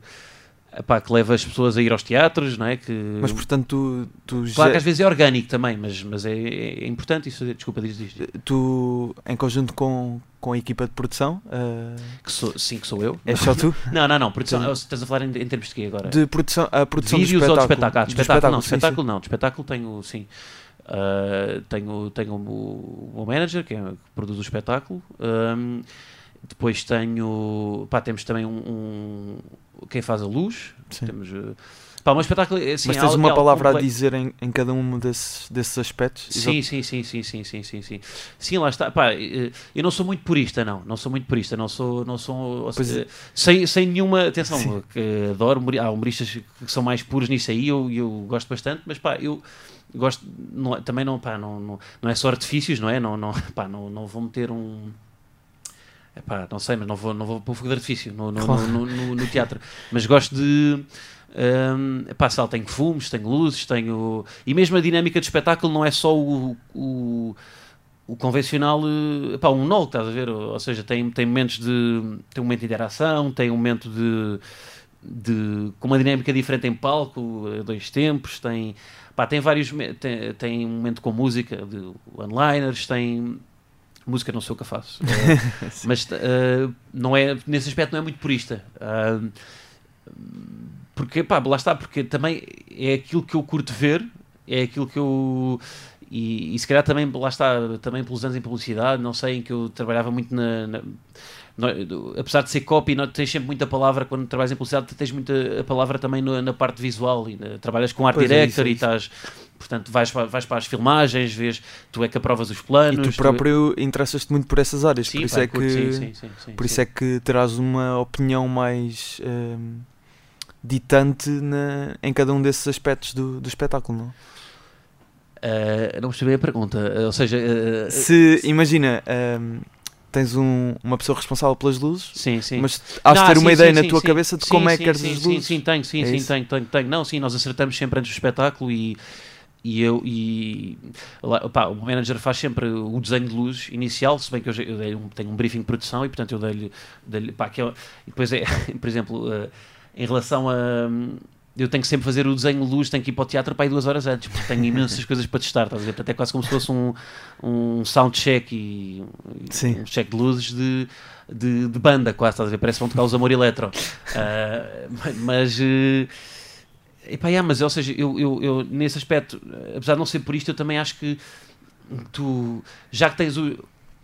epá, que leva as pessoas a ir aos teatros, não é? Que... Mas portanto tu, tu Claro já... que às vezes é orgânico também, mas, mas é, é importante isso. Desculpa, diz isto. Tu, em conjunto com, com a equipa de produção? Uh... Que sou, sim, que sou eu. É só tu? não, não, não. Produção, estás a falar em, em termos de quê agora? De produção, a produção Vídeos do espetáculo. ou de espetáculo? Ah, de espetáculo, não. De espetáculo sim, não. De espetáculo tenho, sim. Uh, tenho tenho o, o manager, que, é, que produz o espetáculo. Um, depois tenho. Pá, temos também um, um quem faz a luz. Sim. Temos. Uh, pá, um espetáculo. Assim, Mas tens uma palavra a dizer em, em cada um desses, desses aspectos? Sim, sim, sim, sim, sim, sim, sim, sim. Sim, lá está. Pá, eh, eu não sou muito purista, não. Não sou muito purista. Não sou. Não sou seja, é. sem, sem nenhuma. Atenção, sim. que adoro. Há humoristas que são mais puros nisso aí. Eu, eu gosto bastante. Mas pá, eu gosto. Não, também não, pá, não, não, não é só artifícios, não é? Não, não, pá, não, não vou meter um Epá, não sei, mas não vou, não vou pôr fogo de artifício no, no, no, no, no, teatro. Mas gosto de. Um, epá, sal, tenho fumes, tenho luzes, tenho. E mesmo a dinâmica de espetáculo não é só o, o, o convencional. Epá, um nó, estás a ver? Ou seja, tem, tem momentos de. Tem um momento de interação, tem um momento de. de com uma dinâmica diferente em palco, dois tempos, tem. Pá, tem vários. Tem, tem um momento com música, de one-liners, tem música não sei o que faço. Uh, mas uh, não é, nesse aspecto não é muito purista. Uh, porque, pá, lá está, porque também é aquilo que eu curto ver, é aquilo que eu. E, e se calhar também, lá está, também pelos anos em publicidade, não sei, em que eu trabalhava muito na, na apesar de ser copy, não, tens sempre muita palavra quando trabalhas em publicidade, tens muita palavra também no, na parte visual e na, trabalhas com art pois é, director é, isso, e estás, portanto, vais, vais para as filmagens, vês, tu é que aprovas os planos. E tu próprio tu... interessas-te muito por essas áreas, sim, por, isso, é que, sim, sim, por isso é que terás uma opinião mais hum, ditante na, em cada um desses aspectos do, do espetáculo, não? Uh, não percebi a pergunta, ou seja, uh, se imagina. Um, tens um, uma pessoa responsável pelas luzes, sim, sim. mas has de ter uma sim, ideia sim, na tua cabeça de como é que queres as luzes. Sim, sim, tenho, sim, é sim, tenho, tenho, tenho. Não, sim, nós acertamos sempre antes do espetáculo e, e eu e opa, o manager faz sempre o desenho de luzes inicial, se bem que eu, eu um, tenho um briefing de produção e portanto eu dei-lhe, dei pá, que é, e depois é, por exemplo, uh, em relação a eu tenho que sempre fazer o desenho de luz, tenho que ir para o teatro para ir duas horas antes, porque tenho imensas coisas para testar, estás a ver? Portanto, é quase como se fosse um, um soundcheck e Sim. um check de luzes de, de, de, banda, quase, estás a ver? Parece que vão tocar os Amor Eletro. Uh, mas. Uh, epá, yeah, mas, ou seja, eu, eu, eu, nesse aspecto, apesar de não ser por isto, eu também acho que tu, já que tens o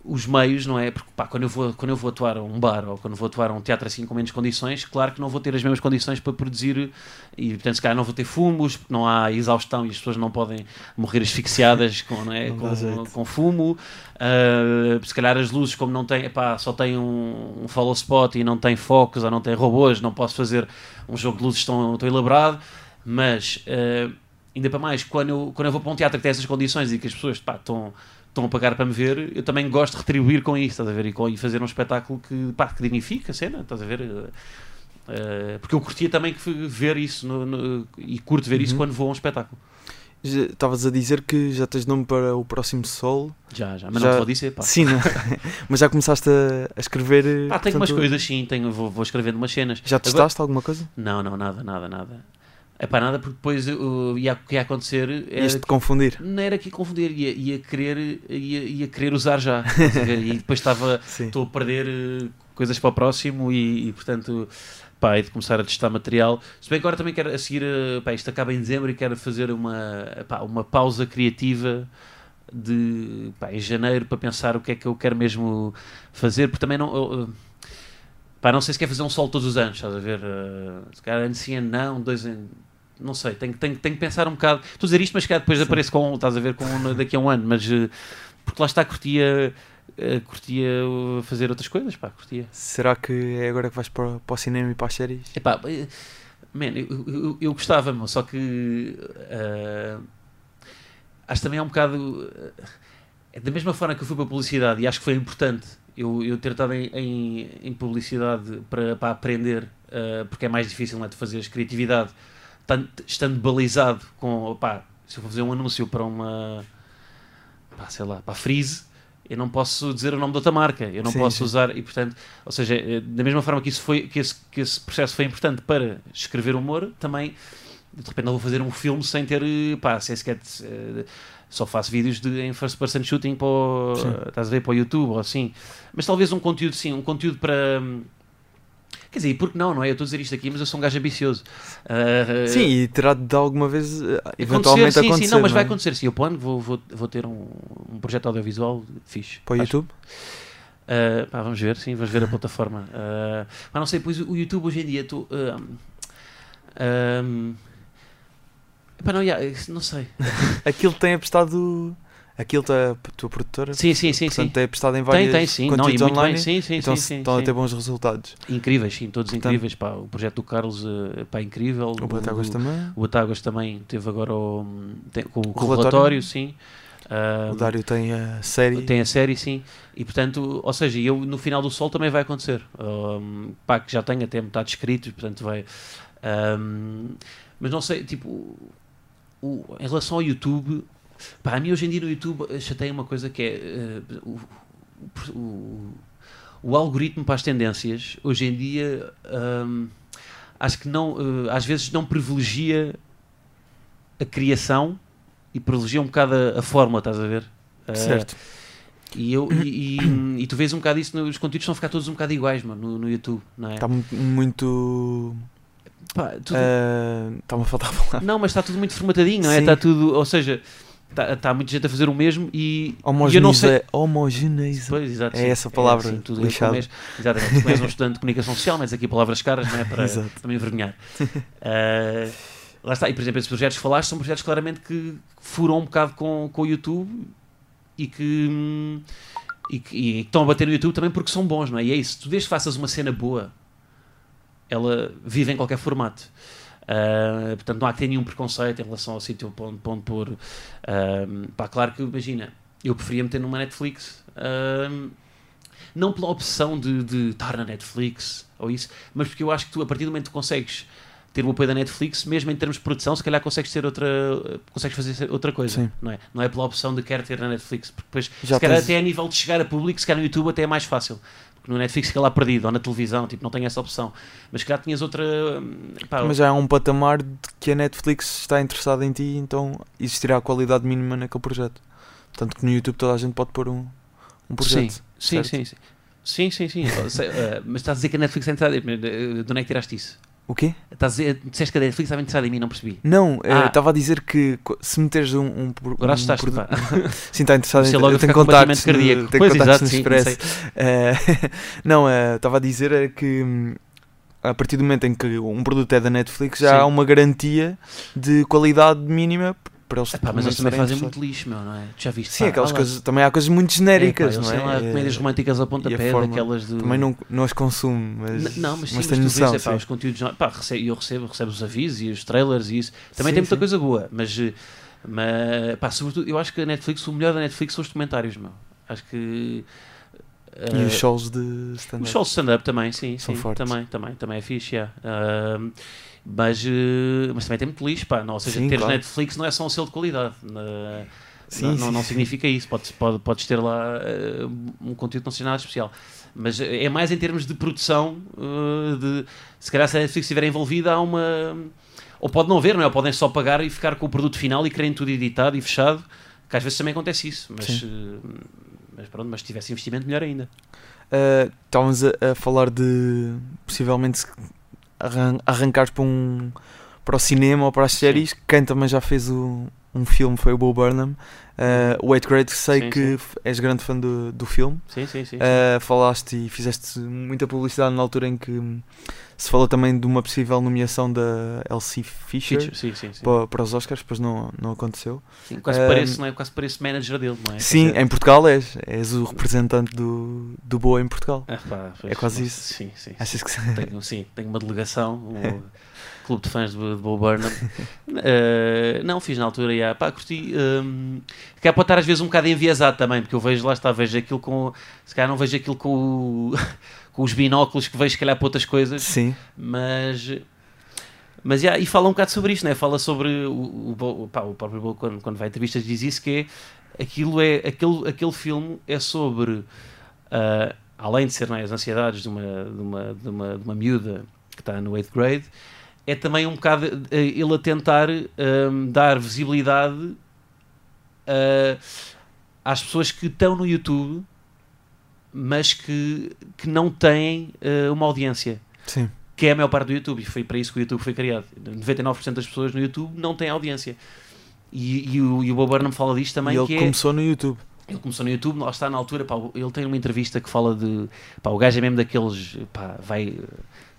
os meios, não é? Porque pá, quando, eu vou, quando eu vou atuar a um bar ou quando vou atuar a um teatro assim com menos condições, claro que não vou ter as mesmas condições para produzir e, portanto, se calhar não vou ter fumos, porque não há exaustão e as pessoas não podem morrer asfixiadas com, não é? Não com, com fumo. Uh, se calhar as luzes, como não tem, epá, só tem um, um follow spot e não tem focos ou não tem robôs, não posso fazer um jogo de luzes tão, tão elaborado. Mas, uh, ainda para mais, quando eu, quando eu vou para um teatro que tem essas condições e que as pessoas estão estão a pagar para me ver, eu também gosto de retribuir com isso, estás a ver? E, com, e fazer um espetáculo que, pá, que dignifica a cena, estás a ver? Uh, porque eu curtia também que ver isso no, no- e curto ver isso Uhum. quando vou a um espetáculo. Estavas a dizer que já tens nome para o próximo solo. Já, já, mas Já- não te vou dizer, pá. Sim, mas já começaste a, a escrever. Pá, tenho umas portanto, coisas, sim, tenho, vou, vou escrevendo umas cenas. Já Agora- testaste alguma coisa? Não, não, nada, nada, nada. É para nada, porque depois uh, ia, o que ia acontecer era Ias-te confundir. não era que confundir, ia, ia, querer, ia, ia querer usar já. e depois estava, estou a perder eh, coisas para o próximo e, e, portanto, pá, hei de começar a testar material. Se bem que agora também quero a seguir, eh, pá, isto acaba em dezembro e quero fazer uma, pá, uma pausa criativa de, pá, em janeiro para pensar o que é que eu quero mesmo fazer, porque também não. eu, eh, pá, não sei se quer fazer um solo todos os anos, estás a ver? eh, se calhar ano sim, ano não, dois anos. Não sei, tenho, tenho, tenho que pensar um bocado. Estou a dizer isto, mas calhar depois Sim. apareço com, estás a ver, com daqui a um ano, mas eh, porque lá está, curtia, eh, curtia uh, fazer outras coisas, pá, curtia. Será que é agora que vais para, o- para o cinema e para as séries? Epá, eh, man, eu, eu, eu gostava, meu, só que eh, acho que também é um bocado eh, da mesma forma que eu fui para a publicidade e acho que foi importante eu, eu ter estado em, em, em publicidade para, para aprender, eh, porque é mais difícil não é, de fazer criatividade, estando balizado com, pá, se eu vou fazer um anúncio para uma, pá, sei lá, para a Freeze, eu não posso dizer o nome de outra marca, eu não Sim, posso sim. usar, e portanto, ou seja, eh, da mesma forma que, isso foi, que, esse, que esse processo foi importante para escrever humor, também de repente não vou fazer um filme sem ter, eh, pá, sem sequer, eh, só faço vídeos de, em first person shooting para o, estás a ver, para o YouTube ou assim, mas talvez um conteúdo, sim, um conteúdo para. Quer dizer, e porque não, não é? Eu estou a dizer isto aqui, mas eu sou um gajo ambicioso. Ah, Sim, e terá de alguma vez eh, eventualmente sim, acontecer. sim, não, mas vai é? acontecer. Sim, eu plano, vou, vou, vou ter um, um projeto audiovisual fixe. Para o. YouTube? Uh, pá, vamos ver, sim, vamos ver a plataforma. Uh, mas não sei, pois o YouTube hoje em dia tu. Um, epá, não, não sei. Aquilo tem apostado. Aquilo está a tua produtora? Sim, sim, sim, Portanto, sim. tem apostado em Tem, vários tem, sim. Não, conteúdos muito online. sim, sim, então sim, sim, estão a sim. ter bons resultados. Incríveis, sim, todos Portanto- incríveis. Pá, o projeto do Carlos, uh, pá, incrível. O Batáguas o, também. o Batáguas também teve agora o, tem- com, com o relatório. relatório, sim. Uh, O Dário tem a série. Tem a série, sim. E portanto, ou seja, eu no final do Sol também vai acontecer. Um, pá, que já tenho até metade escrito, portanto vai. um, mas não sei, tipo, o- em relação ao YouTube, pá, a mim hoje em dia no YouTube chateia uma coisa que é eh, o, o- o- algoritmo para as tendências, hoje em dia, um, acho que não, eh, às vezes não privilegia a criação e privilegia um bocado a, a fórmula, estás a ver? Eh, Certo. e, eu, e, e- e tu vês um bocado isso, nos conteúdos estão a ficar todos um bocado iguais, mano, no, no YouTube, não é? Está mu- muito. Pá, tudo- Está-me a faltar a palavra. Não, mas está tudo muito formatadinho, não é? Sim. Está tudo, ou seja, está, está muita gente a fazer o mesmo e, e eu não Homogeneiza. sei. Homogeneiza. Pois, exato, É sim. essa palavra assim, tudo lixada. como és- Exatamente, tu és um estudante de comunicação social, mas aqui palavras caras, não é? Para, para me envergonhar. Ah, lá está, e por exemplo, esses projetos que falaste são projetos claramente que furam um bocado com, com o YouTube e que, hum, e que e estão a bater no YouTube também porque são bons, não é? E é isso, tu desde que faças uma cena boa, ela vive em qualquer formato. Ah, portanto, não há que ter nenhum preconceito em relação ao sítio para onde, para onde pôr. Ah, pá, claro que, imagina, eu preferia meter numa Netflix. ah, não pela opção de, de estar na Netflix ou isso, mas porque eu acho que tu, a partir do momento que consegues ter o apoio da Netflix, mesmo em termos de produção, se calhar consegues ter outra, consegues fazer outra coisa, Sim. não é? Não é pela opção de quero ter na Netflix, porque depois, Já se calhar tens- até a nível de chegar a público, se calhar no YouTube até é mais fácil. Porque no Netflix fica lá perdido, ou na televisão, tipo, não tem essa opção. Mas se calhar tinhas outra. hum, pá, Mas já é um patamar de que a Netflix está interessada em ti, então existirá a qualidade mínima naquele projeto. Tanto que no YouTube toda a gente pode pôr um, um projeto. Sim, sim, certo? sim, sim. Sim, sim, sim. Eh, mas estás a dizer que a Netflix é entrada. De onde é que tiraste isso? O quê? Estás a dizer, disseste que a Netflix estava interessada em mim, não percebi. Não, eh, Ah. estava a dizer que se meteres um, um, pro- Agora um pá. Sim, está interessado em logo eu tenho contactos, no, tenho Pois, contactos exato, sim, Expresso. Eh, não, eh, estava a dizer que hum, a partir do momento em que um produto é da Netflix já Sim. há uma garantia de qualidade mínima para eles Epá, mas também eles também fazem muito lixo, meu, não é? Tu já viste? Sim, pá, aquelas coisas, também há coisas muito genéricas, Epá, não é? lá Eh, comédias românticas ao pontapé, daquelas de... Também não, não as consumo, mas, Não, mas sim, mas, tenho tu noção. vês, epá, os conteúdos, pá, rece- eu recebo, recebo os avisos e os trailers e isso. Também Sim, tem muita sim. coisa boa, mas, eh, mas pá, sobretudo, eu acho que a Netflix, o melhor da Netflix são os documentários, meu. Acho que... E eh, os shows de stand-up. Os shows de stand-up também, sim, São sim, fortes. também, também, também é fixe, yeah. Ahm, mas, eh, mas também tem muito lixo, pá, não, ou seja, Sim, teres claro. Netflix não é só um selo de qualidade, na- Sim, não, sim. não, não significa isso, podes, pode, podes ter lá eh, um conteúdo não seja nada especial, mas é mais em termos de produção, eh, de, se calhar se a Netflix estiver envolvida há uma, ou pode não haver, não é? Ou podem só pagar e ficar com o produto final e querem tudo editado e fechado, que às vezes também acontece isso, mas, eh, mas pronto, mas se tivesse investimento melhor ainda. Uh, estávamos a, a falar de possivelmente arran arrancares para um para o cinema ou para as séries. Quem também já fez o- um filme foi o Bo Burnham. Uh, o Eighth Grade, sei Sim, que sim. és grande fã do, do filme. Sim, sim, sim. Uh, falaste e fizeste muita publicidade na altura em que se falou também de uma possível nomeação da Elsie Fisher. Sim. Para, para os Oscars, depois não, não aconteceu. Sim, quase Ehm, parece, não é? Quase parece manager dele, não é? Sim, dizer, em Portugal és. És o representante do, do Boa em Portugal. ah, pá, é quase isso. Sim, sim. Achas que Tenho, sim, tenho uma delegação, clube de fãs de, de Bo Burnham. Eh, não, fiz na altura, já. Pá, curti. Um, calhar pode estar às vezes um bocado enviesado também, porque eu vejo, lá está, vejo aquilo com. Se calhar não vejo aquilo com, o- com os binóculos que vejo, se calhar, para outras coisas, Sim. mas. Mas, yeah, e fala um bocado sobre isto, né? fala sobre o, o, pá, o próprio Bo, quando, quando vai a entrevistas, diz isso: que é aquilo é aquele, aquele filme é sobre, ah, além de ser não é, as ansiedades de uma, de, uma, de, uma, de uma miúda que está no 8th grade, é também um bocado ah, ele a tentar ahm, dar visibilidade às pessoas que estão no YouTube, mas que, que não têm ah, uma audiência Sim. que é a maior parte do YouTube, e foi para isso que o YouTube foi criado. 99% das pessoas no YouTube não têm audiência. E, e o, e o Bob Burnham fala disto também, e ele é... começou no YouTube. Ele começou no YouTube, lá está na altura, pá, ele tem uma entrevista que fala de... Pá, o gajo é mesmo daqueles... Pá, vai...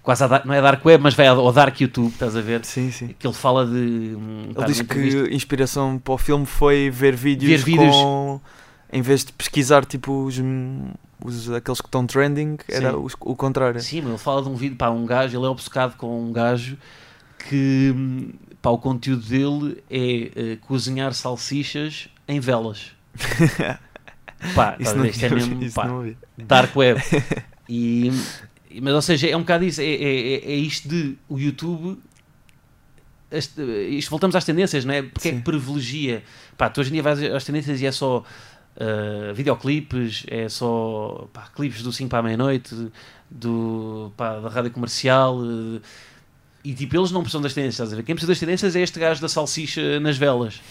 Quase a não é Dark Web, mas vai ao Dark YouTube, estás a ver? Sim, sim. Que ele fala de... hum, Ele diz que a inspiração para o filme foi ver vídeos, Ver vídeos. com... Em vez de pesquisar tipo os, os- aqueles que estão trending, era os- o contrário. Sim, mas ele fala de um vídeo, pá, um gajo, ele é obcecado com um gajo que, pá, o conteúdo dele é eh, cozinhar salsichas em velas. Pá, Isso tá não, isto é mesmo, pá, dark web. E, mas, ou seja, é um bocado isso, é, é, é- é isto de o YouTube. este- isto voltamos às tendências, não é? Porque é Sim. que privilegia? Pá, tu hoje em dia vais às tendências e é só ah, videoclipes, é só pá, clipes do 5 para a meia-noite, do, pá, da rádio comercial. eh, e tipo, eles não precisam das tendências, estás a ver? Quem precisa das tendências é este gajo da salsicha nas velas.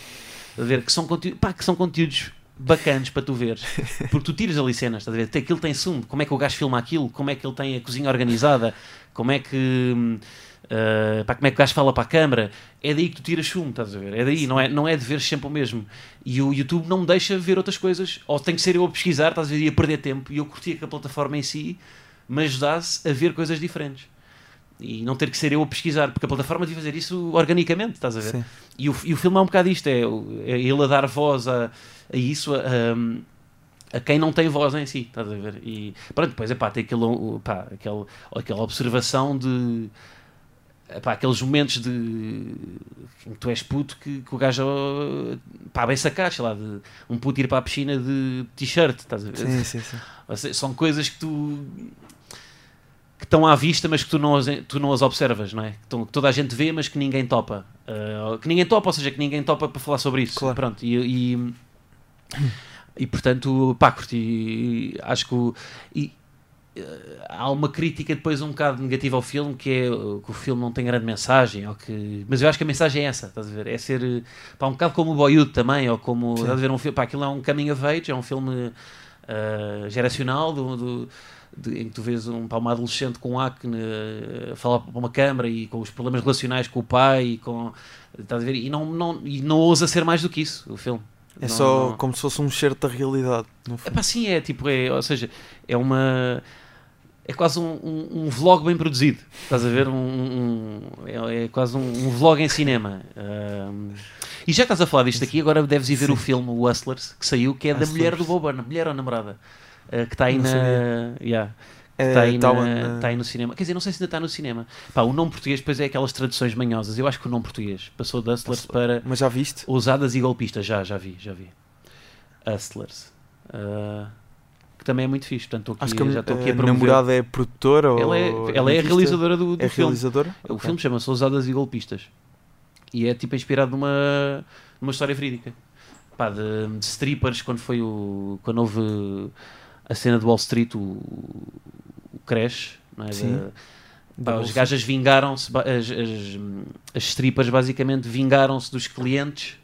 Estás a ver? Que são, conteúdo, pá, que são conteúdos bacanos para tu veres. Porque tu tiras ali cenas, estás a ver? Aquilo tem sumo. Como é que o gajo filma aquilo? Como é que ele tem a cozinha organizada? Como é que. ah, pá, como é que o gajo fala para a câmara? É daí que tu tiras sumo, estás a ver? É daí, não é, não é de ver sempre o mesmo. E o YouTube não me deixa ver outras coisas. Ou tem que ser eu a pesquisar, estás a ver? E a perder tempo. E eu curtia que a plataforma em si me ajudasse a ver coisas diferentes. E não ter que ser eu a pesquisar, porque a plataforma devia fazer isso organicamente, estás a ver? Sim. E o, e o filme é um bocado isto: é, é ele a dar voz a, a isso, a, a- a quem não tem voz em si, estás a ver? E pronto, depois é pá, tem aquele, pá, aquele, aquela observação de. Pá, aqueles momentos de em que tu és puto que, que o gajo pá, bem sacado, sei lá, de um puto ir para a piscina de t-shirt, estás a ver? Sim, sim, sim. Seja, são coisas que tu que estão à vista, mas que tu não as, tu não as observas, não é? Que, toda a gente vê, mas que ninguém topa. Uh, que ninguém topa, ou seja, que ninguém topa para falar sobre isso. Claro. Pronto, e, e, e, portanto, pá, curti. Acho que o, e, eh, há uma crítica depois um bocado negativa ao filme, que é uh, que o filme não tem grande mensagem, ou que, mas eu acho que a mensagem é essa, estás a ver? É ser pá, um bocado como o Boyhood também, ou como Sim. estás a ver um filme, pá, aquilo é um coming of age, é um filme uh, geracional do, do de, em que tu vês um, pá, uma adolescente com acne a falar para uma câmara e com os problemas relacionais com o pai e com estás a ver? E não, não, e não ousa ser mais do que isso o filme. É Não- só não- como se fosse um certo da realidade. É pá, sim, é tipo, é, ou seja, é uma. É quase um, um, um vlog bem produzido. Estás a ver? Um, é, é quase um, vlog em cinema. E já que estás a falar disto aqui, agora deves ir ver Sim. o filme Hustlers, que saiu, que é da Hustlers. mulher do Bob Burnham, mulher ou namorada, ah, que está aí Não na. Yeah, É, está aí, tá na- tá aí no cinema. Quer dizer, não sei se ainda está no cinema. Pá, o nome português depois é aquelas traduções manhosas. Eu acho que o nome português passou de Hustlers para Mas já viste? Ousadas e golpistas, já, já vi, já vi. Hustlers. Ah, que também é muito fixe, portanto estou Acho aqui, que a, já estou aqui a a promover. namorada é produtora ou Ela é, ela é a realizadora do, do É filme. realizadora? O filme chama-se Ousadas e Golpistas. E é tipo inspirado numa, numa história verídica. Pá, de, de strippers, quando foi o. Quando houve a cena do Wall Street, o, o crash, não é? Sim. Da- Pá, bolsa. gajas vingaram-se, as, as, as strippers basicamente vingaram-se dos clientes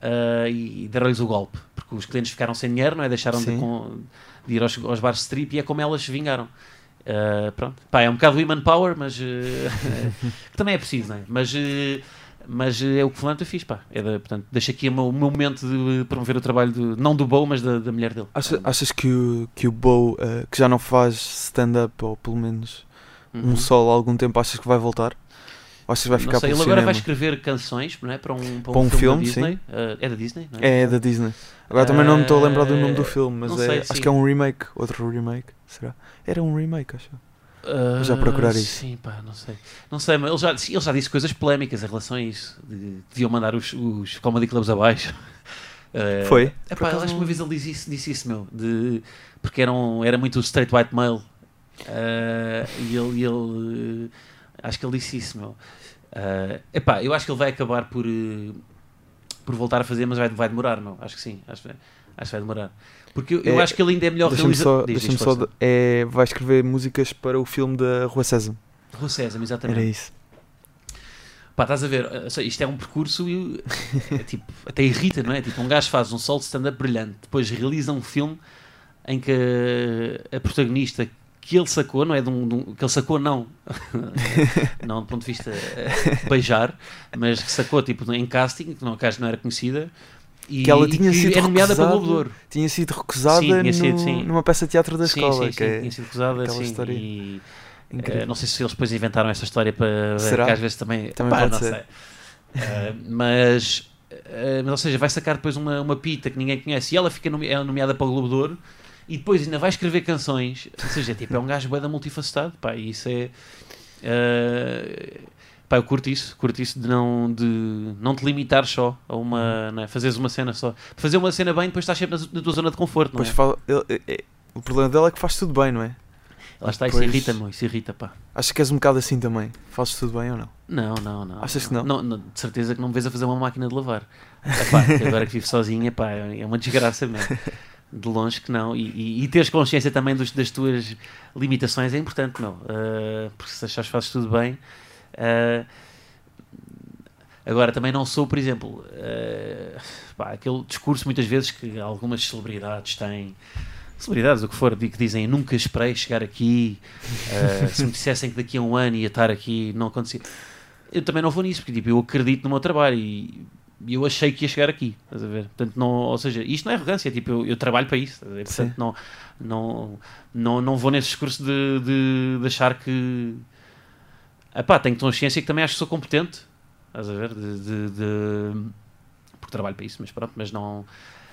ah, e, e deram-lhes o golpe. Porque os clientes ficaram sem dinheiro, não é? Deixaram de, com- de ir aos, aos bares strip e é como elas se vingaram. Ah, pronto. Pá, é um bocado women power, mas eh, que também é preciso, não é? Mas, mas é o que o Fulano fiz, pá. É da, portanto, deixa aqui o meu, o meu momento de promover o trabalho, de, não do Bow, mas da, da mulher dele. Acha- achas que o, que o Bo, eh, que já não faz stand-up, ou pelo menos Uhum. um solo há algum tempo, achas que vai voltar? Ou achas que vai ficar não sei, ele agora cinema? vai escrever canções não é? para um, para Para um, filme, filme, da Disney. Ah, é da Disney, não É, é da Disney. Agora também não me estou a lembrar do nome do Eh, filme, mas é, sei, acho sim. que é um remake. Outro remake, será? Era um remake, acho. Ah, já procurar isso. Sim, pá, não sei. Não sei, mas ele já, ele já disse coisas polémicas em relação a isso. De, deviam mandar os, os comedy clubs abaixo. Ah, Foi? É pá, acaso acho que uma vez ele disse isso, disse isso meu. De, porque era, um, era muito straight white male. Ah, e ele, ele, eh, acho que ele disse isso, meu. Ah, epá, eu acho que ele vai acabar por, por voltar a fazer, mas vai, vai demorar, meu. Acho que sim, acho, que- acho que vai demorar. Porque eu, eu É, acho que ele ainda é melhor Deixa-me realizador. só, Diz, deixa-me diz, só é, vai escrever músicas para o filme da Rua César. Rua Sésamo, exatamente. Era isso. Pá, estás a ver, eh, isto é um percurso e é, tipo, até irrita, não é? Tipo, um gajo faz um solo de stand-up brilhante, depois realiza um filme em que a, protagonista que ele sacou, não é? De um, de um- que ele sacou, não, não do ponto de vista eh, beijar, mas que sacou tipo em casting, que não, a não era conhecida. E, Que ela tinha sido é nomeada para. Globo de Ouro. Tinha sido recusada Sim, tinha sido, no- sim. numa peça de teatro da sim, escola. sim, que é tinha sido recusada, aquela história e. Uh, não sei se eles depois inventaram essa história para Será? que às vezes também, Também Pá, pode não ser. sei. Uh, mas, uh, mas ou seja, vai sacar depois uma, uma pita que ninguém conhece e ela fica nome- é nomeada para o Globo de Ouro e depois ainda vai escrever canções. Ou seja, tipo, é um gajo bué da multifacetado, pá, e isso é. uh, pá, eu curto isso, curto isso de não, de não te limitar só a uma. Não é? Fazeres uma cena só. Fazer uma cena bem, depois estás sempre na, na tua zona de conforto, não é? fala- ele- é- é- o problema dela é que faz tudo bem, não é? Lá está, isso Depois- irrita-me, isso irrita, pá. Acho que és um bocado assim também. Fazes tudo bem ou não? Não, não, não. Achas que não? de certeza que não me vês a fazer uma máquina de lavar. Epá, agora que vivo sozinha, pá, é uma desgraça mesmo. De longe que não. E, e, e teres consciência também dos- das tuas limitações é importante, não. Ah, porque se achares que fazes tudo bem. Ah, agora, também não sou, por exemplo, ah, pá, aquele discurso muitas vezes que algumas celebridades têm. Celebridades, o que for, que dizem nunca esperei chegar aqui. ah, se me dissessem que daqui a um ano ia estar aqui, não acontecia eu também não vou nisso, porque tipo, eu acredito no meu trabalho e eu achei que ia chegar aqui, estás a ver? Portanto, não, ou seja, isto não é arrogância, tipo, eu, eu trabalho para isso? Portanto, não, não, não, não vou nesse discurso de, de, de achar que epá, tenho consciência que também acho que sou competente, estás a ver? De, de, de- porque trabalho para isso, mas pronto, mas não.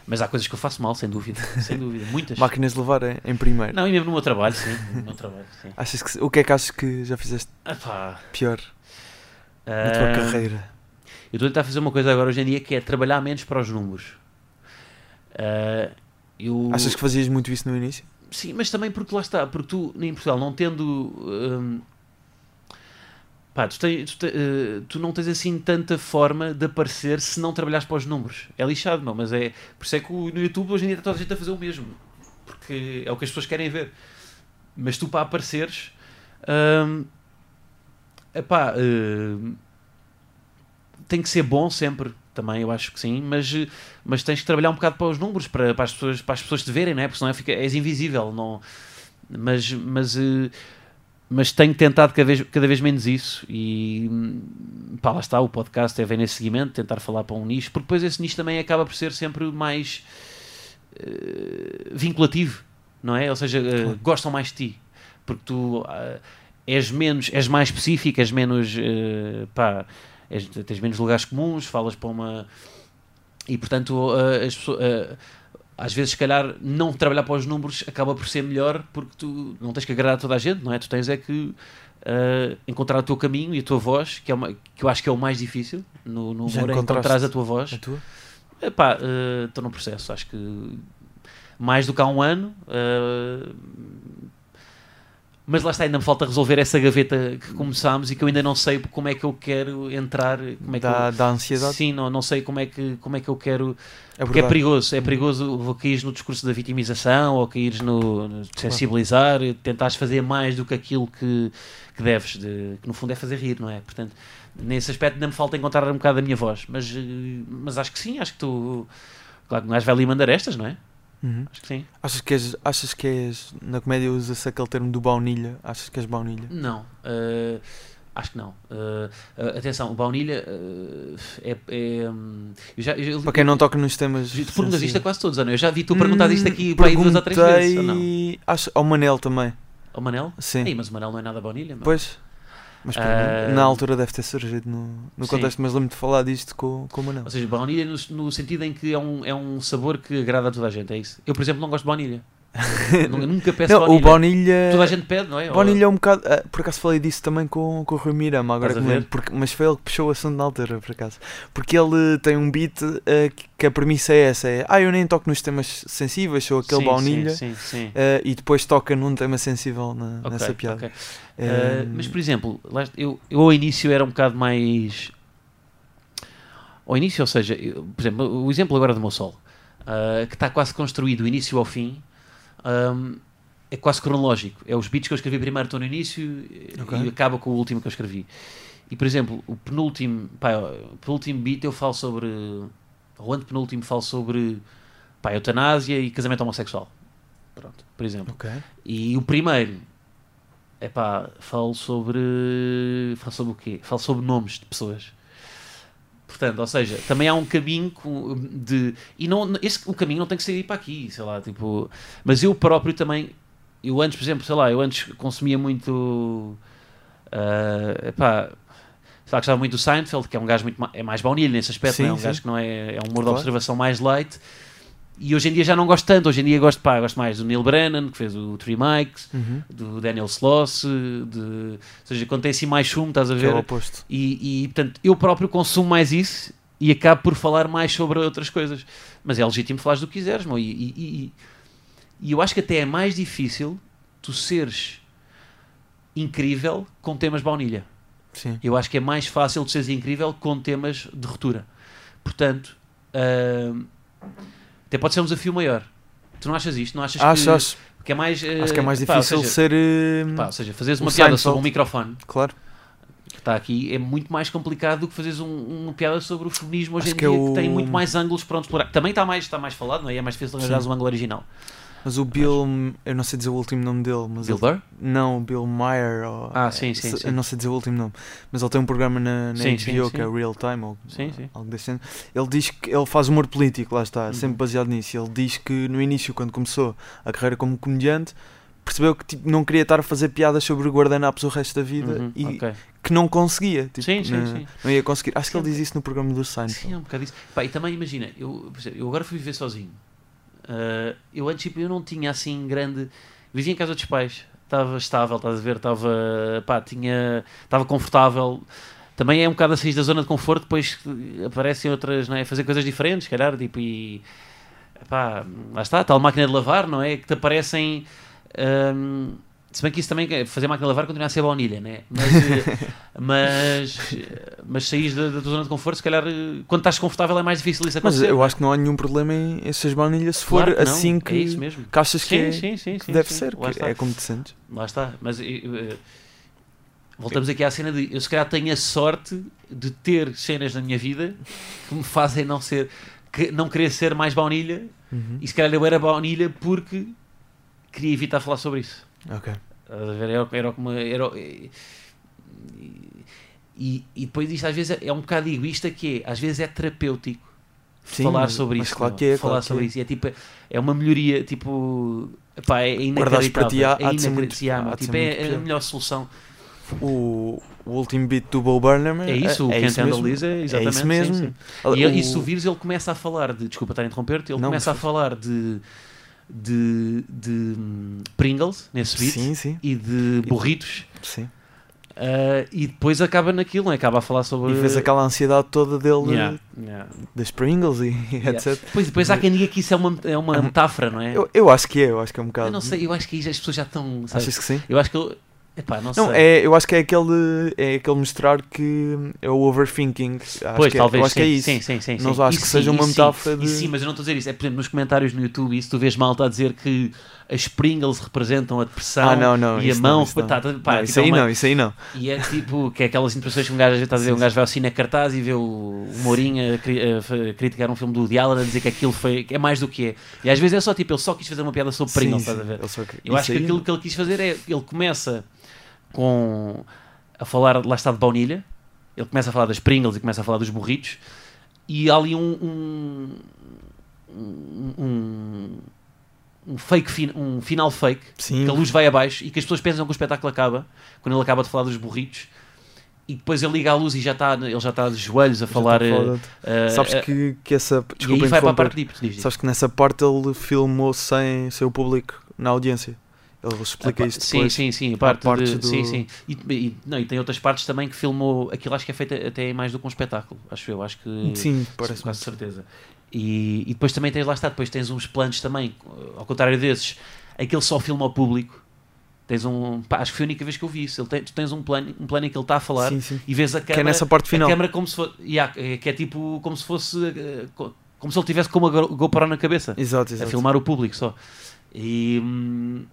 Mas há coisas que eu faço mal, sem dúvida, sem dúvida, muitas. Máquinas de levar em, em primeiro. Não, e mesmo no meu trabalho, sim, no meu trabalho, sim. Achas que, o que é que achas que já fizeste Epá, pior na tua carreira? Eu estou a tentar fazer uma coisa agora hoje em dia que é trabalhar menos para os números. Ah, eu... Achas que fazias muito isso no início? Sim, mas também porque lá está, porque tu em Portugal não tendo. Pá, tu, tens- tu te- eh, tu não tens assim tanta forma de aparecer se não trabalhares para os números. É lixado, não, mas é. Por isso é que no YouTube hoje em dia está toda a gente a fazer o mesmo. Porque é o que as pessoas querem ver. Mas tu para apareceres. hum, epá, hum, tem que ser bom sempre. também eu acho que sim, mas, mas tens que trabalhar um bocado para os números, para, para, as, pessoas, para as pessoas te verem, não é? porque senão fica, és invisível. Não, mas, mas, eh, mas tenho tentado cada vez, cada vez menos isso e pá, lá está, o podcast é ver nesse seguimento, tentar falar para um nicho, porque depois esse nicho também acaba por ser sempre mais uh, vinculativo, não é? Ou seja, uh, gostam mais de ti, porque tu uh, és menos, és mais específico, és menos, pá, és, tens menos lugares comuns, falas para uma... E, portanto, as pessoas às vezes, se calhar, não trabalhar para os números acaba por ser melhor porque tu não tens que agradar a toda a gente, não é? Tu tens é que uh, encontrar o teu caminho e a tua voz, que, é uma, que eu acho que é o mais difícil no, no humor, é encontrar a tua voz. A tua? Epá, uh, estou no processo, acho que mais do que há um ano. Uh, mas lá está, ainda me falta resolver essa gaveta que começámos e que eu ainda não sei como é que eu quero entrar. Como é da, que eu, da ansiedade? Sim, não, não sei como é que, como é que eu quero. Abordar. Porque é perigoso, é perigoso vou cair no discurso da vitimização ou cair no, no sensibilizar, tentares fazer mais do que aquilo que, que deves, de, que no fundo é fazer rir, não é? Portanto, nesse aspecto ainda me falta encontrar um bocado a minha voz, mas, mas acho que sim, acho que tu. Claro que não vai ali mandar estas, não é? Uhum. Acho que sim. Achas que, és, achas que és. Na comédia usa-se aquele termo do baunilha? Achas que és baunilha? Não. Uh, acho que não. Uh, uh, atenção, o baunilha é. é um, já, eu, para quem não toca nos temas. Tu perguntas isto a quase todos, Ana. Eu já vi tu perguntar isto aqui para aí duas ou três vezes. Ou não? Acho, ao Manel também. Ao Manel? Sim. Ei, mas o Manel não é nada baunilha. Meu. Pois. Mas uh, na altura deve ter surgido no, no contexto, mas lembro-me de falar disto com, com o Manel. Ou seja, baunilha no, no, sentido em que é um, é um sabor que agrada a toda a gente, é isso? Eu, por exemplo, não gosto de baunilha. nunca peço não, baunilha. O baunilha. Toda a gente pede, não é? Baunilha é um bocado. Uh, por acaso falei disso também com, com o Rui Mirama, agora que lembro, porque, mas foi ele que puxou o assunto na altura, por acaso. Porque ele tem um beat uh, que a premissa é essa: é ah, eu nem toco nos temas sensíveis, sou aquele sim, baunilha, sim, sim, uh, e depois toca num tema sensível na, okay, nessa piada. Okay. mas por exemplo, eu, eu ao início era um bocado mais. Ao início, ou seja, eu, por exemplo, o exemplo agora do meu sol, que está quase construído do início ao fim um, é quase cronológico. É os beats que eu escrevi primeiro estão no início okay. e acaba com o último que eu escrevi. E por exemplo, o penúltimo, pá, o penúltimo beat eu falo sobre. O antepenúltimo falo sobre pá, eutanásia e casamento homossexual. Pronto, por exemplo. Okay. E o primeiro é pá, falo sobre. Falo sobre o quê? Falo sobre nomes de pessoas. Portanto, ou seja, também há um caminho de. E não, esse, o caminho não tem que ser ir para aqui, sei lá, tipo. Mas eu próprio também. Eu antes, por exemplo, sei lá, eu antes consumia muito. Uh, epá, sei lá, gostava muito do Seinfeld, que é um gajo muito é mais baunilha nesse aspecto, sim, é um sim. gajo que não é. É um humor claro. de observação mais light. E hoje em dia já não gosto tanto, hoje em dia gosto, pá, gosto mais do Neil Brennan, que fez o Three Mikes, uhum. do Daniel Sloss, de, ou seja, quando tem assim mais chumbo, estás a ver? Que é o oposto. E, e, portanto, eu próprio consumo mais isso e acabo por falar mais sobre outras coisas. Mas é legítimo falar do que quiseres, meu, e, e, e, eu acho que até é mais difícil tu seres incrível com temas baunilha. Sim. Eu acho que é mais fácil tu seres incrível com temas de ruptura. Portanto, uh, até pode ser um desafio maior. Tu não achas isto? Não achas acho, que, acho. que é mais. Uh, acho que é mais difícil pá, seja, ser. Uh, pá, ou seja, fazeres uma piada sobre um microfone. Claro. Que está aqui é muito mais complicado do que fazeres um, uma piada sobre o feminismo hoje acho em que dia, é o... que tem muito mais ângulos para onde explorar. Também está mais, está mais falado, não é? é mais difícil arranjar um ângulo original. Mas o Bill, mas... eu não sei dizer o último nome dele. Mas Bill ele, Burr? Não, Bill Meyer. Ou, ah, sim, sim, sim, Eu não sei dizer o último nome. Mas ele tem um programa na, na sim, HBO sim, que é Real Time ou sim, sim. algo desse Ele diz que ele faz humor político, lá está, uhum. sempre baseado nisso. Ele diz que no início, quando começou a carreira como comediante, percebeu que tipo, não queria estar a fazer piadas sobre guardanapos o resto da vida uhum, e okay. que não conseguia. Tipo, sim, sim, não, sim. não ia conseguir. Acho que ele diz isso no programa do Seinfeld. Sim, é um bocado isso. Pá, e também imagina, eu, eu agora fui viver sozinho. Uh, eu antes tipo, eu não tinha assim grande. Vivia em casa dos pais, estava estável, estás a ver? Estava, pá, tinha, estava confortável. Também é um bocado a sair da zona de conforto, depois aparecem outras, não é? Fazer coisas diferentes, calhar, tipo, e pá, lá está, tal máquina de lavar, não é? Que te aparecem. Um, se bem que isso também, fazer máquina de lavar continua a ser baunilha, né? Mas, eh, mas, mas saís da, da tua zona de conforto, se calhar, eh, quando estás confortável é mais difícil isso acontecer. Mas eu acho que não há nenhum problema em essas baunilhas se claro for que assim não, que, é isso mesmo. que achas sim, que, é, sim, sim, que deve ser, que é como te sentes. Lá está. Mas eu, voltamos aqui à cena de eu se calhar tenho a sorte de ter cenas na minha vida que me fazem não ser que, não querer ser mais baunilha Uhum. e se calhar eu era baunilha porque queria evitar falar sobre isso. Ok. Era, era como. Era, e, e, e depois isto às vezes é, é um bocado egoísta que é, às vezes é terapêutico Sim, falar sobre isso. claro meu. que é, falar claro sobre é. isso. E é tipo, é uma melhoria, tipo. Epá, é Guardares inacreditável. para ti há- é ser muito- inacreditável. Tipo, é a melhor solução. O, o último beat do Bo Burnham É isso, o é, Can't Handle. This é exatamente. É isso sim, mesmo. sim. O- E, ele- e se tu vires, ele começa a falar de. Desculpa estar a interromper-te, ele Não, começa a falar de. De, de Pringles nesse beat Sim, sim, e de burritos. sim. Uh, e depois acaba naquilo, não é? Acaba a falar sobre. E vês aquela ansiedade toda dele Yeah, yeah. das Pringles e Yeah. etc. Depois, depois há quem diga que isso é uma, é uma metáfora, não é? Eu, Eu, eu acho que é, eu acho que é um bocado. não sei, eu acho que as pessoas já estão. sabes? Achas que sim? Eu acho que. eu- Epá, não, Não, é, eu acho que é aquele, é aquele mostrar que é o overthinking. Acho Pois, que é, talvez eu acho sim, que é isso. sim, sim, sim, Não sim. acho Isso que seja sim, uma isso sim. metáfora de- sim, mas eu não estou a dizer isso. É, por exemplo, nos comentários no YouTube, isso tu vês malta a dizer que as Pringles representam a depressão Ah, não, não. e a mão. não, isso tá, tá, pá, Não, tipo, isso é aí uma- não, isso aí não. E é tipo, que é aquelas impressões que um gajo está a dizer, um gajo vai ao cine a cartaz e vê o, o Mourinho a, cri- a criticar um filme do Allen a dizer que aquilo foi, que é mais do que é. E às vezes é só tipo, ele só quis fazer uma piada sobre Pringles, estás a ver? só Eu acho que aquilo que ele quis fazer é, ele começa com a falar, lá está de baunilha, ele começa a falar das Pringles e começa a falar dos burritos, e há ali um um, um, um, fake, um final fake, Sim, que a luz vai abaixo e que as pessoas pensam que o espetáculo acaba quando ele acaba de falar dos burritos e depois ele liga a luz e já está, ele já está de joelhos a já falar. de- eh, Sabes eh, que, que essa. e aí Desculpa vai para a parte diz. Sabes que nessa parte ele filmou sem seu público na audiência. Ele explica A pa- isto Sim, depois. sim, sim. A parte partes de- do- Sim, sim. E, e- não, e tem outras partes também que filmou. Aquilo acho que é feito até mais do que um espetáculo. Acho eu. Acho que. Sim, com parece quase certeza. E, e depois também tens, lá está, depois tens uns planos também, ao contrário desses, aquele só filma ao público. Tens um. Pá, acho que foi a única vez que eu vi isso. Ele tem, tu tens um plano, um plano em que ele está a falar Sim, sim. e vês a Que é câmera. nessa parte final. A câmera como se fosse. yeah, que é tipo como se fosse. eh, co- Como se ele tivesse com uma Go- GoPro na cabeça Exato, a exato. filmar o público só. E, hum,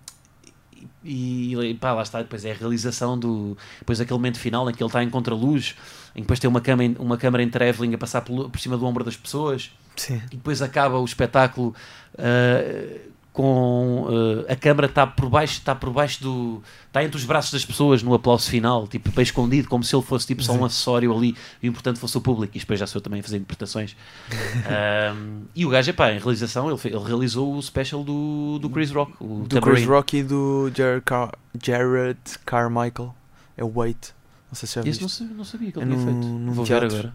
e, e pá, lá está, depois é a realização do. Depois aquele momento final em que ele está em contraluz, em que depois tem uma câmera, uma câmera em travelling a passar pelo- por cima do ombro das pessoas, Sim. e depois acaba o espetáculo ah, com ah, a câmara está por baixo, está por baixo do. está entre os braços das pessoas no aplauso final, tipo bem escondido, como se ele fosse tipo só um acessório ali, e o importante fosse o público, e depois já sou eu também a fazer interpretações. Ahm, e o gajo, epá, em realização, ele, ele realizou o special do, do Chris Rock, o Do. Chris Rock e do Jared, Car Jared Carmichael. É o Wait. Não sei se já Esse viste. não, sa- não sabia que É ele tinha no- feito. num Vou teatro. ver agora.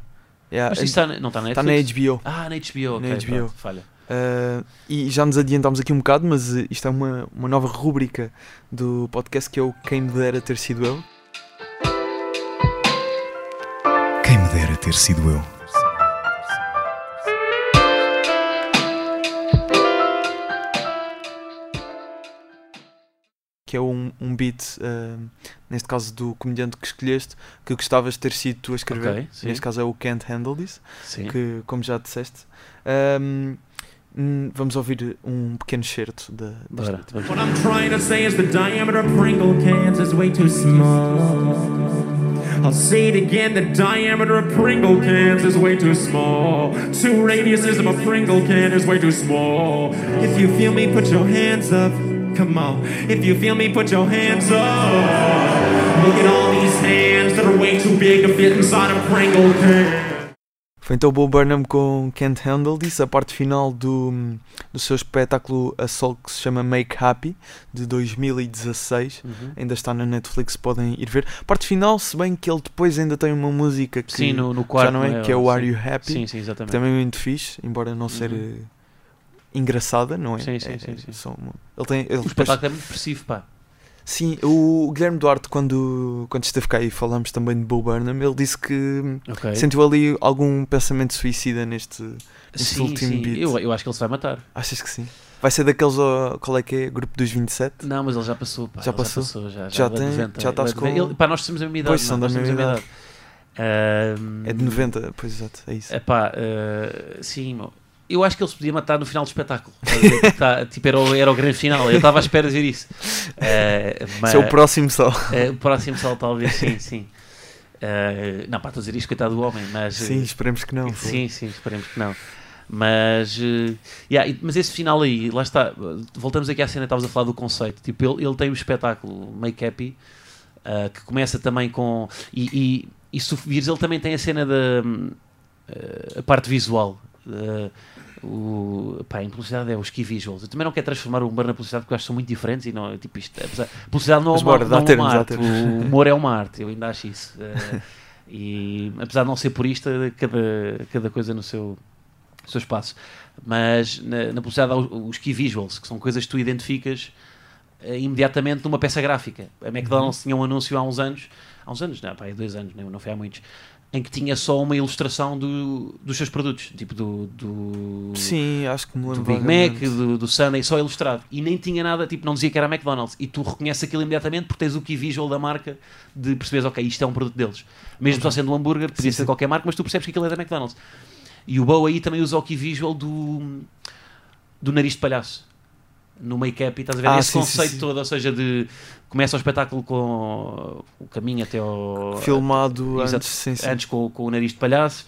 Yeah, Mas isso está, na- não está na está na Netflix? HBO. Ah, na HBO, Na ok, HBO. pronto, falha. Uh, e já nos adiantámos aqui um bocado, mas uh, isto é uma, uma nova rúbrica do podcast que é o Quem Me Dera Ter Sido Eu. Quem me dera ter sido eu. Que é um, um beat, uh, neste caso do comediante que escolheste, que gostavas de ter sido tu a escrever. Ok, sim. neste caso é o Can't Handle This, Sim. que, como já disseste. Um, hum, vamos ouvir um pequeno certo da, Bora, What I'm trying to say is the diameter of Pringle cans is way too small. I'll say it again, the diameter of Pringle cans is way too small. Two radiuses of a Pringle can is way too small. If you feel me, put your hands up. Come on. If you feel me, put your hands up. Look at all these hands that are way too big to fit inside a Pringle can. Foi então o Bo Burnham com Can't Handle This, a parte final do, do seu espetáculo a sol que se chama Make Happy, de 2016. Uhum. Ainda está na Netflix, podem ir ver. Parte final, se bem que ele depois ainda tem uma música que Sim, no, no quarto. já não é, que é o sim. Are You Happy, Sim, sim, exatamente. também é muito fixe, embora não ser Uhum. engraçada, não é? Sim, sim, É- sim, é sim. Ele tem, ele O depois- espetáculo é muito expressivo, pá. Sim, o Guilherme Duarte, quando, quando esteve cá e falamos também de Bo Burnham, ele disse que Ok. sentiu ali algum pensamento suicida neste. Este Sim, último sim. beat. Eu, eu acho que ele se vai matar. Achas que sim? Vai ser daqueles, qual é que é? Grupo dos 27? Não, mas ele já passou, pá. Já passou? já, já, Já vai tem- 90, já estás com- ele- Pá, nós temos a mesma idade. Pois, são nós da mesma mesma idade. Ahm, É de 90, pois exato, é isso. Epá, eh, sim, Eu acho que ele se podia matar no final do espetáculo. Tipo, tá- tipo, era o, era o grande final. Eu estava à espera de ver isso. Eh, mas, Isso é o próximo só. eh, o próximo sal, talvez, sim, sim. Eh, não, para estou a dizer isto, coitado do homem, mas. Sim, esperemos que não. Sim, sim, esperemos que não. Mas, eh, yeah, mas esse final aí, lá está, voltamos aqui à cena, estavas a falar do conceito. Tipo, ele, ele tem o espetáculo Make Happy, ah, que começa também com. E, e, e se vires, ele também tem a cena da ah, a parte visual. Ah, o, pá, em publicidade é os key visuals. Eu também não quero transformar o humor na publicidade porque eu acho que são muito diferentes e não, tipo, isto, apesar, publicidade não é uma, bora, não é termos, uma arte, o humor é uma arte, eu ainda acho isso. Ah, e apesar de não ser purista, cada, cada coisa no seu, no seu espaço. Mas na, na publicidade há os, os key visuals, que são coisas que tu identificas eh, imediatamente numa peça gráfica. A McDonald's tinha um anúncio há uns anos, há uns anos, não, pá, há dois anos, não, não foi há muitos, em que tinha só uma ilustração do, dos seus produtos, tipo do, do, Sim, acho que me do lembro. Big Mac, do, do Sunday, só ilustrado. E nem tinha nada, tipo, não dizia que era McDonald's. E tu reconheces aquilo imediatamente porque tens o key visual da marca de perceberes, ok, isto é um produto deles. Mesmo só sendo um hambúrguer, podia Sim, ser sim. qualquer marca, mas tu percebes que aquilo é da McDonald's. E o Bow aí também usa o key visual do, do nariz de palhaço. No make-up e estás a ver Ah, esse sim, conceito sim. todo, ou seja, de começa o espetáculo com o caminho até ao Filmado Exato. antes, sim, antes com, com o nariz de palhaço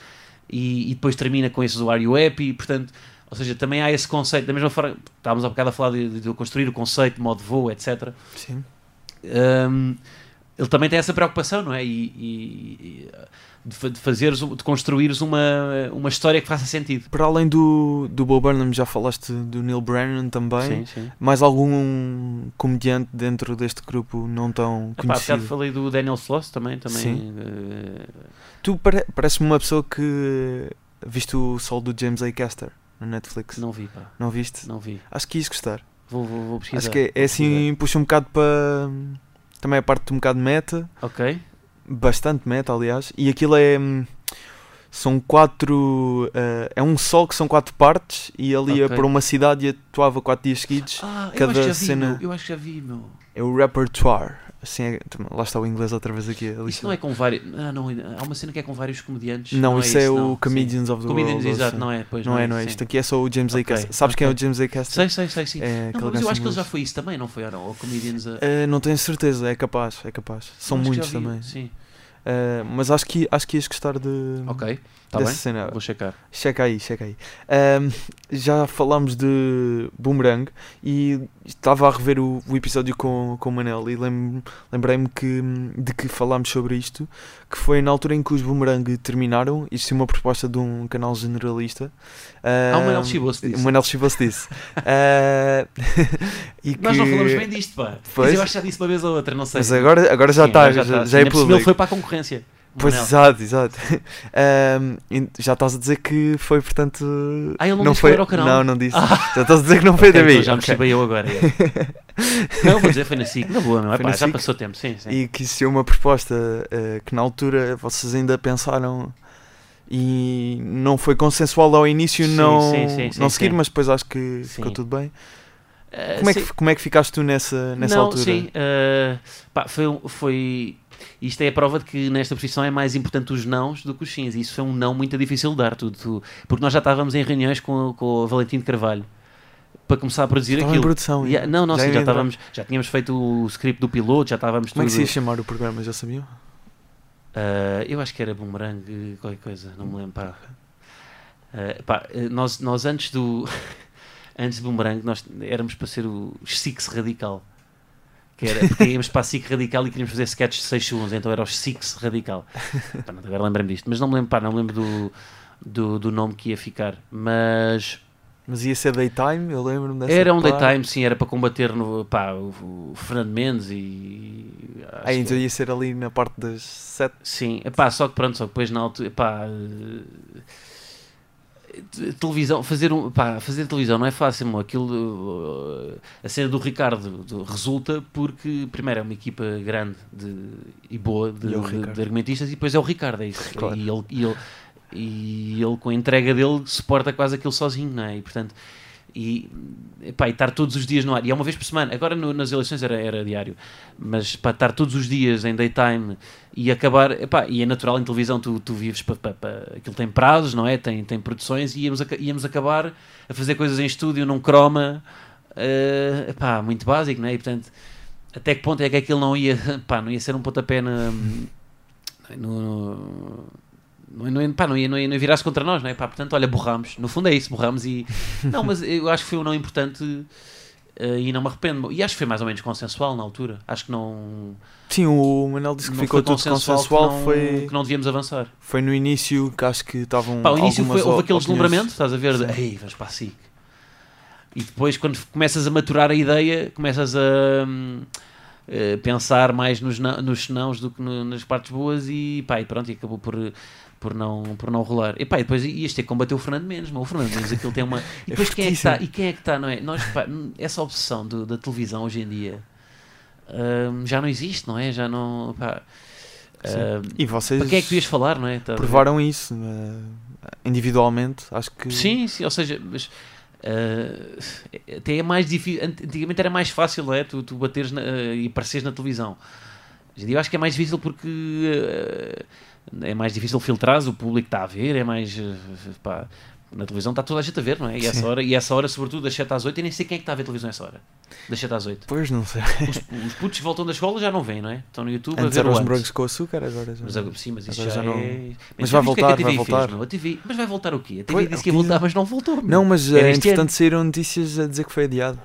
e, e depois termina com esse Are You Happy? Portanto, ou seja, também há esse conceito, da mesma forma, estávamos há bocado a falar de, de, construir o conceito de modo de voo, etc. Sim. Hum, ele também tem essa preocupação, não é? E, e- e, de, de fazeres, de construires uma, uma história que faça sentido. Para além do, do Bo Burnham, já falaste do Neil Brennan também. Sim, sim. Mais algum comediante dentro deste grupo não tão Epá, conhecido? falei do Daniel Sloss também. também Sim. eh, Tu pare parece-me uma pessoa que viste o sol do James A. Caster na Netflix. Não, não vi, pá. viste? Não vi. Acho que ias gostar. Vou, vou, vou pesquisar. Acho que é, é assim, puxa um bocado para. Também a parte de um bocado meta. Ok. Bastante meta, aliás. E aquilo é. hum, São quatro. eh, é um sol que são quatro partes e ele ia Ok. para uma cidade e atuava quatro dias seguidos. Ah, eu Cada acho que já vi, cena- meu. Eu acho que já vi, meu. É o repertoire. Assim é- lá está o inglês outra vez aqui. a Isso não é com vários. Ah, não, há uma cena que é com vários comediantes. Não, isso é, o não. Comedians of Sim. the Comedians, World. exato, assim. não é? Pois, Não é, não é. sim. Isto aqui é só o James A. Ok, Caster. Sabes quem é o. James A. Caster? Sei, sei, sei, sim. É Não, mas eu acho que ele já foi isso também, não foi? Ou não? Ou Comedians. a- Eh, não tenho certeza, é capaz, é capaz. São muitos também. Sim. Eh, mas acho que, acho que ias gostar de, Ok, está dessa bem. cena. Vou checar. Checa aí, checa aí. Já falámos de Boomerang e estava a rever o, o episódio com, com o Manel e lem- lembrei-me que, de que falámos sobre isto, que foi na altura em que os Boomerang terminaram, existiu uma proposta de um canal generalista. Ah, o Manel Ahm, Chibose disse. O Manel Chibose disse. Ah, e Nós não que- falamos bem disto, pá. Pois. Mas eu acho que já disse uma vez ou outra, não sei. Mas agora, agora já Sim, está, já, já, é Ainda por cima público. Ele foi para a concorrência. Pois, Manel. exato, exato. E já estás a dizer que foi, portanto. Ah, ele não não disse foi. o canal? Não, não disse. Ah. Já estás a dizer que não foi Ok, da então já me ok. okay. eu agora. é. não, vou dizer, foi na SIC. Na boa. Foi Epá, na já SIC. passou tempo, sim, sim. E que existiu uma proposta eh, que na altura vocês ainda pensaram e não foi consensual ao início Sim, não, sim, sim, não seguir, mas depois acho que ficou tudo bem. Ah, Como é, que, como é que ficaste tu nessa, nessa não, altura? sim. ah, pá, foi, foi. Isto é a prova de que nesta profissão é mais importante os nãos do que os sims. E isso foi um não muito difícil de dar. Tudo, tu- porque nós já estávamos em reuniões com, com o Valentim de Carvalho para começar a produzir Estava em aquilo. produção. Yeah, não, não, Já sim, já, estávamos, já tínhamos feito o script do piloto, já estávamos Como é que se tudo. ia chamar o programa? Já sabiam? Ah, eu acho que era boomerang, qualquer coisa, não me lembro. Pá. Ah, pá, eh, nós, nós antes do antes do boomerang, nós éramos para ser o Six Radical. Que era, porque íamos para a SIC Radical e queríamos fazer sketches de 6 segundos, então era o Six Radical. Pá, não, agora lembrei-me disto, mas não me lembro, pá, não me lembro do, do, do nome que ia ficar. Mas Mas ia ser daytime, eu lembro-me dessa era um daytime, sim, era para combater no, pá, o, o Fernando Mendes e. Ah, que- então ia ser ali na parte das sete. Sim, epá, só que pronto, só que depois na altura, epá, eh, televisão, fazer, um, epá, fazer televisão não é fácil, meu. aquilo, eh, a cena do Ricardo do- resulta porque, primeiro, é uma equipa grande de, e boa de, E é de- de argumentistas e depois é o Ricardo, é isso. Claro. E, ele, e, ele, e ele, com a entrega dele, suporta quase aquilo sozinho, não é? E, portanto, E, epá, e estar todos os dias no ar, e é uma vez por semana. Agora no- nas eleições era, era diário, mas para estar todos os dias em daytime e acabar, epá, e é natural em televisão, tu, tu vives para, para, para- aquilo tem prazos, não é? Tem, tem produções, e íamos, aca- íamos acabar a fazer coisas em estúdio num croma, eh, epá, muito básico, não é? E portanto, até que ponto é que aquilo não ia, pá, não ia ser um pontapé na, no, não, não, pá, não, ia, não, ia, não ia virar-se contra nós, não é? Pá, portanto, olha, borramos. No fundo é isso, borramos e. Não, mas eu acho que foi um não importante eh, e não me arrependo. E acho que foi mais ou menos consensual na altura. Acho que não. Sim, o Manel disse que ficou tudo consensual. que não, foi, que não devíamos avançar. foi no início que acho que estavam. Pá, o início foi, houve aquele deslumbramento, estás a ver? De. Ei, vamos para a SIC. E depois, quando começas a maturar a ideia, começas a hum, eh, pensar mais nos, não- nos senãos do que no- nas partes boas e pá, e pronto, e acabou por, por, não, por não rolar. E pá, e depois ias ter que combater o Fernando Mendes, mas o Fernando Mendes aquilo tem uma. E depois quem é que está? fortíssimo. E quem é que está, não é? Nós, pá, essa obsessão do- da televisão hoje em dia hum, já não existe, não é? Já não. Pá, hum, E vocês para quem é que tu ias falar, não é? Ver? provaram isso eh, individualmente. Acho que. Sim, sim, ou seja, mas eh, até é mais difícil. Antigamente era mais fácil, não é? Tu, tu bateres na- eh, e apareceres na televisão. Hoje em dia eu acho que é mais difícil porque eh, é mais difícil filtrar, o público está a ver, é mais. eh, pá, na televisão está toda a gente a ver, não é? E essa Sim. hora, e essa hora, sobretudo, das 7 às 8, eu nem sei quem é que está a ver televisão essa hora. Das 7 às 8. Pois não sei. Os, os putos que voltam da escola já não vêm, não é? Estão no YouTube Antes a ver eram os morangos com açúcar, agora já. Mas, sim, mas isso já, já não- é. Mas já vai viste o que é que voltar, a TV vai fez, voltar. meu? A TV... Mas vai voltar o quê? A TV Pois, disse que é ia voltar, mas não voltou. Não, mas entretanto saíram notícias a dizer que foi adiado.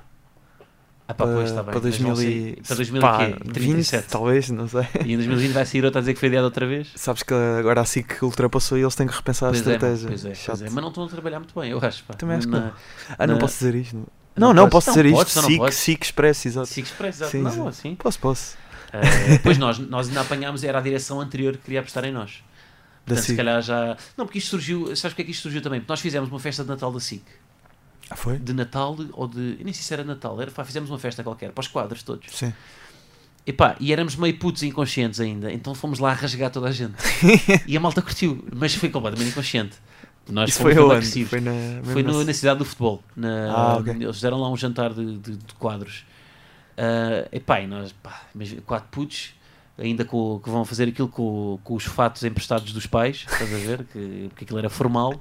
Ah, pá, pois, está bem. para mas não 2000 sei. e... Para 2000 pá, quê? 20, 37. talvez, não sei. E em 2020 vai sair outra a dizer que foi adiado outra vez? Sabes que agora assim que ultrapassou e eles têm que repensar Pois a é, estratégia. pois é, pois é. Mas não estão a trabalhar muito bem, eu acho. Pá. Também acho que Na- Ah, não na- posso dizer isto. Não, Não não, não posso Não dizer isto. não SIC. SIC Express, exato. Siga Express, exato. Sim, não, sim. assim. Posso, posso. Ah, depois nós, nós ainda apanhámos, era a direção anterior que queria apostar em nós. Da Portanto, se SIC. calhar já. Não, porque isto surgiu. Sabes porque é que isto surgiu também? Porque nós fizemos uma festa de Natal da SIC. Ah, foi? De Natal ou de. Eu nem sei se era Natal, era, pá, fizemos uma festa qualquer, para os quadros todos. Sim. E pá, e éramos meio putos inconscientes ainda, então fomos lá rasgar toda a gente. e a malta curtiu, mas foi completamente inconsciente. Nós Isso fomos foi agressivos. Foi, na, Foi no- na- cidade do futebol. Na- Ah, ok. Eles fizeram lá um jantar de, de- de quadros. Ah, e pá, e nós, pá, quatro putos, ainda com, que vão fazer aquilo com, com os fatos emprestados dos pais, estás a ver? Que, porque aquilo era formal.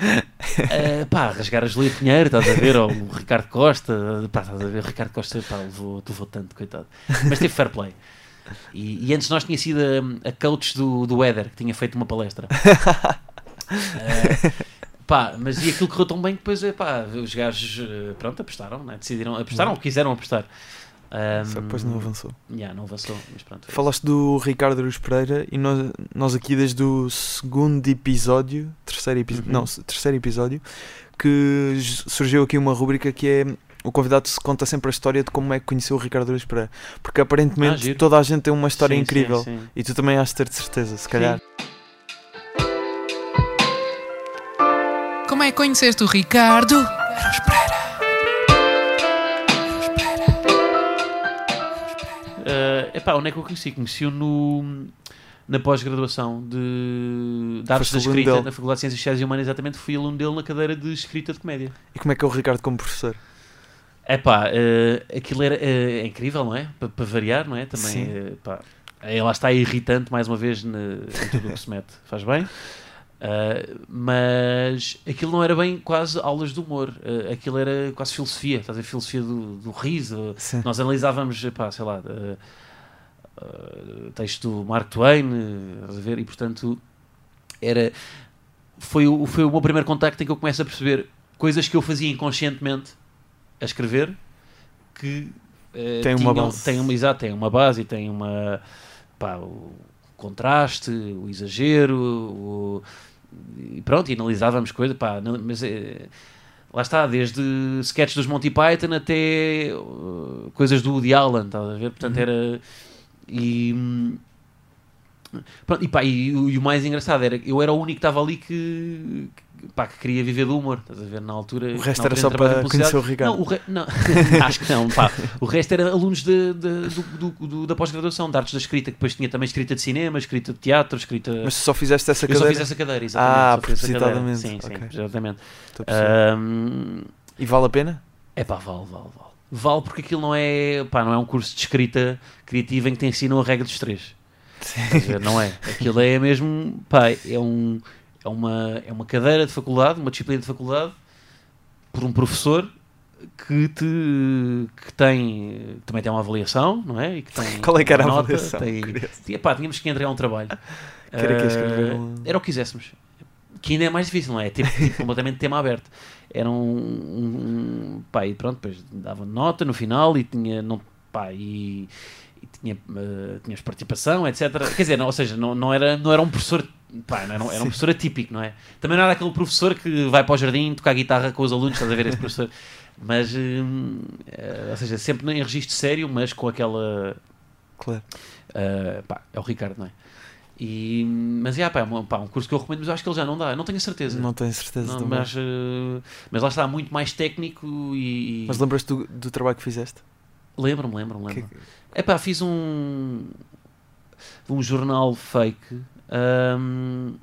Ah, pá, rasgar a Julia Pinheiro, estás a ver? Ou o Ricardo Costa, pá, estás a ver? O Ricardo Costa, pá, levou, tanto, coitado. Mas teve fair play. E, e antes nós tinha sido a, a coach do, do Éder, que tinha feito uma palestra. Ah, pá, mas e aquilo correu tão bem que depois, é, pá, os gajos, pronto, apostaram, né? decidiram, apostaram, quiseram apostar. Ah, Só que depois não avançou. já, não avançou, mas pronto. foi Falaste do Ricardo Aruz Pereira e nós, nós aqui desde o segundo episódio, terceiro episódio, Uhum. não, terceiro episódio, que surgiu aqui uma rubrica que é o convidado se conta sempre a história de como é que conheceu o Ricardo Aruz Pereira. Porque Ah, aparentemente giro. toda a gente tem uma história Sim, incrível sim, sim. e tu também has de ter de certeza, se calhar. Como é que conheceste o Ricardo? Eros Pereira. Uh, epá, onde é que eu conheci? Conheci-o no, na pós-graduação de, de Artes da Escrita, dele. na Faculdade de Ciências Sociais e Humanas, exatamente, fui aluno dele na cadeira de Escrita de Comédia. E como é que é o Ricardo como professor? Epá, uh, aquilo era, uh, é incrível, não é? Para variar, não é? Também, Sim. uh, pá, é, lá está irritante, mais uma vez, ne- em tudo o que se mete. Faz bem? Uh, mas aquilo não era bem quase aulas de humor, Uh, aquilo era quase filosofia, estás a ver? Filosofia do, do riso, Sim. nós analisávamos, pá, sei lá, eh, texto do Mark Twain, estás a ver, e portanto era foi o, foi o meu primeiro contacto em que eu começo a perceber coisas que eu fazia inconscientemente a escrever que eh, Tem uma tinham- base. tem uma exato, tem uma base e tem uma pá, o contraste, o exagero, o, e pronto, e analisávamos coisas, pá, não- mas eh, lá está, desde sketches dos Monty Python até uh, coisas do Woody Allen, estás a ver? Portanto, Uhum. era. E. Pronto, e, pá, e, o- e o mais engraçado era eu era o único que estava ali que, que, pá, que queria viver do humor, estás a ver? Na altura. O resto era só para conhecer o Ricardo. Não, o re... não. acho que não, pá. O resto era alunos de, de- do, do- do- da pós-graduação, de artes da escrita, que depois tinha também escrita de cinema, escrita de teatro, escrita. Mas só fizeste essa eu só cadeira? fiz essa cadeira, exatamente. Ah, cadeira. propositadamente, Sim, sim, ok. exatamente. Ahm, E vale a pena? É pá, vale, vale, vale. Vale porque aquilo não é, pá, não é um curso de escrita criativa em que te ensinam a regra dos três. Dizer, não é. Aquilo é mesmo, pá, é, um, é, uma, é uma cadeira de faculdade, uma disciplina de faculdade, por um professor que, te, que tem, também tem uma avaliação, não é? E que tem Qual é que era uma a nota, avaliação? Tem. Sim, epá, tínhamos que entregar um trabalho. Que era que um- Era o que quiséssemos. Que ainda é mais difícil, não é? Tipo, tipo, completamente tema aberto. Era um, um, um- pá, e pronto, depois dava nota no final e tinha, não, pá, e, e tinha, eh, tinhas participação, etc. Quer dizer, não, ou seja, não, não, era, não era um professor, pá, não era, um- era um professor atípico, não é? Também não era aquele professor que vai para o jardim tocar guitarra com os alunos, estás a ver esse professor. Mas, eh, ou seja, sempre em registro sério, mas com aquela, Claro. Uh, pá, é o Ricardo, não é? E, mas yeah, pá, é um, pá, um curso que eu recomendo, mas eu acho que ele já não dá, não tenho certeza. Não tenho certeza Não, mas, uh, mas lá está, muito mais técnico e. e- Mas lembras-te do, do trabalho que fizeste? Lembro-me, lembro-me, Que- lembro É pá, fiz um. um jornal fake, um,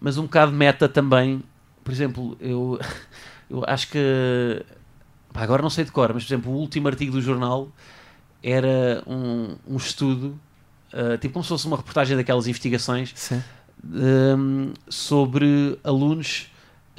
mas um bocado meta também. Por exemplo, eu, eu acho que. pá, agora não sei de cor, mas por exemplo, o último artigo do jornal era um, um estudo, uh, tipo como se fosse uma reportagem daquelas investigações, um, sobre alunos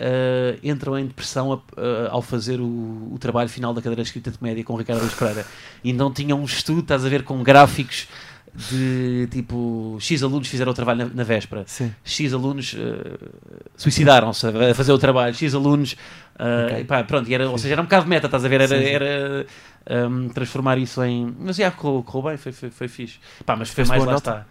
uh, entram em depressão a- uh, ao fazer o, o trabalho final da cadeira de escrita de comédia com o Ricardo Luís Pereira. E não tinham um estudo, estás a ver, com gráficos de tipo X alunos fizeram o trabalho na, na véspera. Sim. X alunos uh, suicidaram-se a fazer o trabalho, X alunos. uh, Ok. e pá, pronto, e era, ou seja, era um bocado meta, estás a ver? Era, Sim, era um, transformar isso em. Mas já correu, correu bem, foi, foi, foi fixe. Pá, mas foi mais lá nota? está.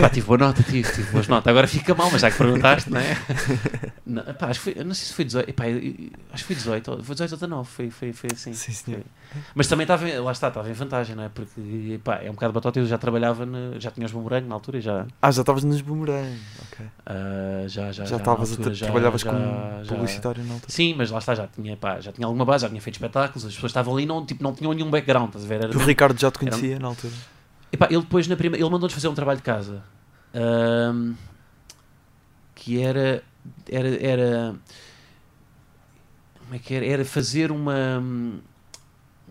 Pá, tive boa nota, tive, tive boas notas. Agora fica mal, mas já que perguntaste, não é? Não, pá, acho que foi, não sei se foi 18, epá, eu- eu- acho que foi 18, ou- foi 18 ou 19, foi, foi, foi assim. Sim, senhor. Foi. Mas também estava, lá está, estava em vantagem, não é? Porque, pá, é um bocado batota, eu já trabalhava, na- já tinha os bumerangue na altura, já, Ah, já estavas nos boomerang. Ok. ah, já, já, Já estavas já- trabalhavas já- como já- publicitário na altura. Sim, mas lá está, já tinha, pá, já tinha alguma base, já tinha feito espetáculos, as pessoas estavam ali e não, tipo, não tinham nenhum background, estás a ver? Era o mesmo- Ricardo já te era- conhecia na altura? Epá, ele depois na primeira, ele mandou-nos fazer um trabalho de casa ahm, que era, era era como é que era? Era fazer uma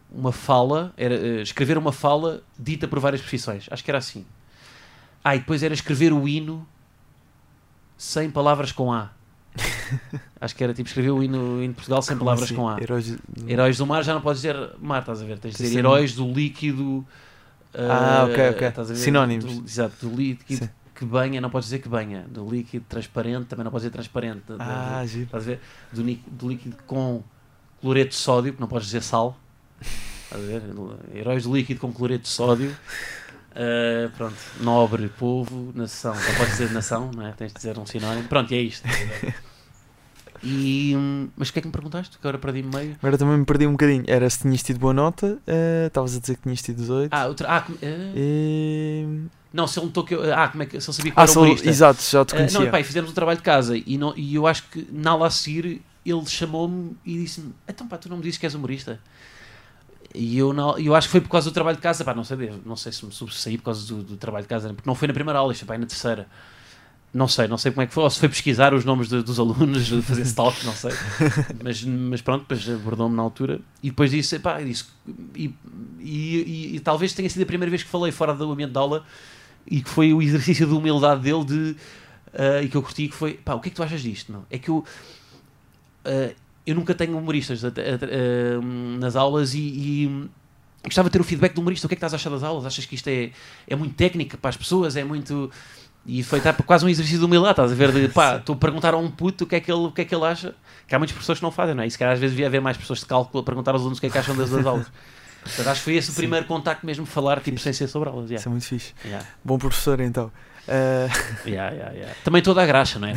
uma fala, era eh, escrever uma fala dita por várias profissões. Acho que era assim. Ah, e depois era escrever o hino sem palavras com A. Acho que era tipo escrever o hino, hino de Portugal sem Como palavras assim? com A. Heróis do- Heróis do mar já não podes dizer mar, estás a ver? Tens de dizer heróis do líquido. Ah, ah, ok, ok. estás a ver? Sinónimos. Do, exato, do líquido Sim. que banha, não podes dizer que banha. Do líquido transparente também não podes dizer transparente. Do- do- Ah, giro. estás a ver? Do, do líquido com cloreto de sódio, que não podes dizer sal. Estás a ver? Heróis do líquido com cloreto de sódio. Ah, pronto, nobre, povo, nação. Não podes dizer nação, não é? Tens de dizer um sinónimo. Pronto, e é isto. E, mas o que é que me perguntaste? Que agora perdi-me meio. Agora também me perdi um bocadinho. Era se tinhas tido boa nota, eh, estavas a dizer que tinhas tido 18. Ah, outra, ah, como- ah, E... não, se ele notou que eu, ah, como é que se ele sabia que Ah, era humorista. exato, já te conhecia. não, e pá, e fizemos um trabalho de casa e, não, e eu acho que na aula a seguir ele chamou-me e disse-me: Então, pá, tu não me dizes que és humorista? E eu, não, eu acho que foi por causa do trabalho de casa, pá, não sei, não sei se me sobressaí por causa do, do trabalho de casa, porque não foi na primeira aula, isto pá, na terceira. Não sei, não sei como é que foi, ou se foi pesquisar os nomes de- dos alunos, de fazer stalk, não sei. Mas, mas pronto, depois abordou-me na altura e depois disse, pá, disse e, e, e- e talvez tenha sido a primeira vez que falei fora do ambiente de aula e que foi o exercício de humildade dele de, ah, e que eu curti, que foi, pá, o que é que tu achas disto? Não? É que eu, ah, eu nunca tenho humoristas a- a- a- nas aulas e, e gostava de ter o feedback do humorista, o que é que estás a achar das aulas? Achas que isto é, é muito técnica para as pessoas, é muito... E foi tá, quase um exercício de humildade, estás a ver? De, pá, estou a perguntar a um puto o que, é que ele, o que é que ele acha, que há muitas pessoas que não fazem, não é? E se calhar às vezes devia haver mais pessoas de cálculo a perguntar aos alunos o que é que acham das, das aulas. Portanto, acho que foi esse o primeiro contacto mesmo, falar tipo, sem ser sobre aulas. Isso Yeah. é muito fixe. Yeah. Bom professor, então. Eh, Yeah, yeah, yeah. Também toda a graxa, não é?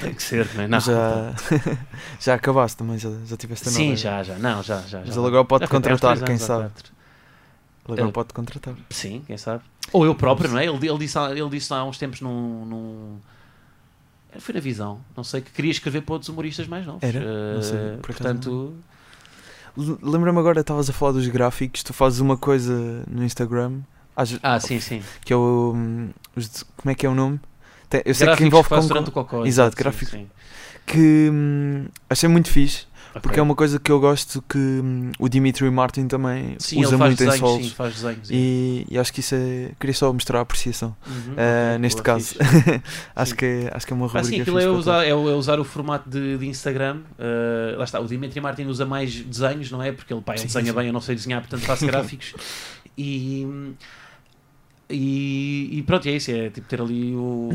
Tem, que ser, não é? Não, já, já acabaste também, já, já tiveste a. Sim, já, já. Não, já, já. Mas ele agora pode Já contratar, quem sabe. quatro. Ele agora Eh, pode contratar. Sim, quem sabe. Ou eu próprio, não é? Ele, ele, disse, há- ele disse há uns tempos num, num- Foi na visão, não sei, que queria escrever para outros humoristas mais novos. Era? Eh, Não sei, por acaso portanto, Lembra-me agora, estavas a falar dos gráficos, tu fazes uma coisa no Instagram, às- ah, sim, sim. que é o. hum, como é que é o nome? Eu sei Gráficos que envolve faço com, durante o cocó. Exato, sim, sim. que hum, achei muito fixe Porque é uma coisa que eu gosto que hum, o Dimitri Martin também Sim, usa muito em desenhos, solos. sim, faz desenhos. é. E, e acho que isso é. Queria só mostrar a apreciação. Uhum, eh, ok, neste boa, caso. acho, Sim. que é, acho que é uma Ah, rubrica. sim, aquilo é usar, é, o- usar o formato de, de Instagram. Uh, lá está, o Dimitri Martin usa mais desenhos, não é? Porque ele, pá, ele Sim, desenha bem, eu não sei desenhar, portanto faço gráficos. E, e, e pronto, é isso. É tipo ter ali o.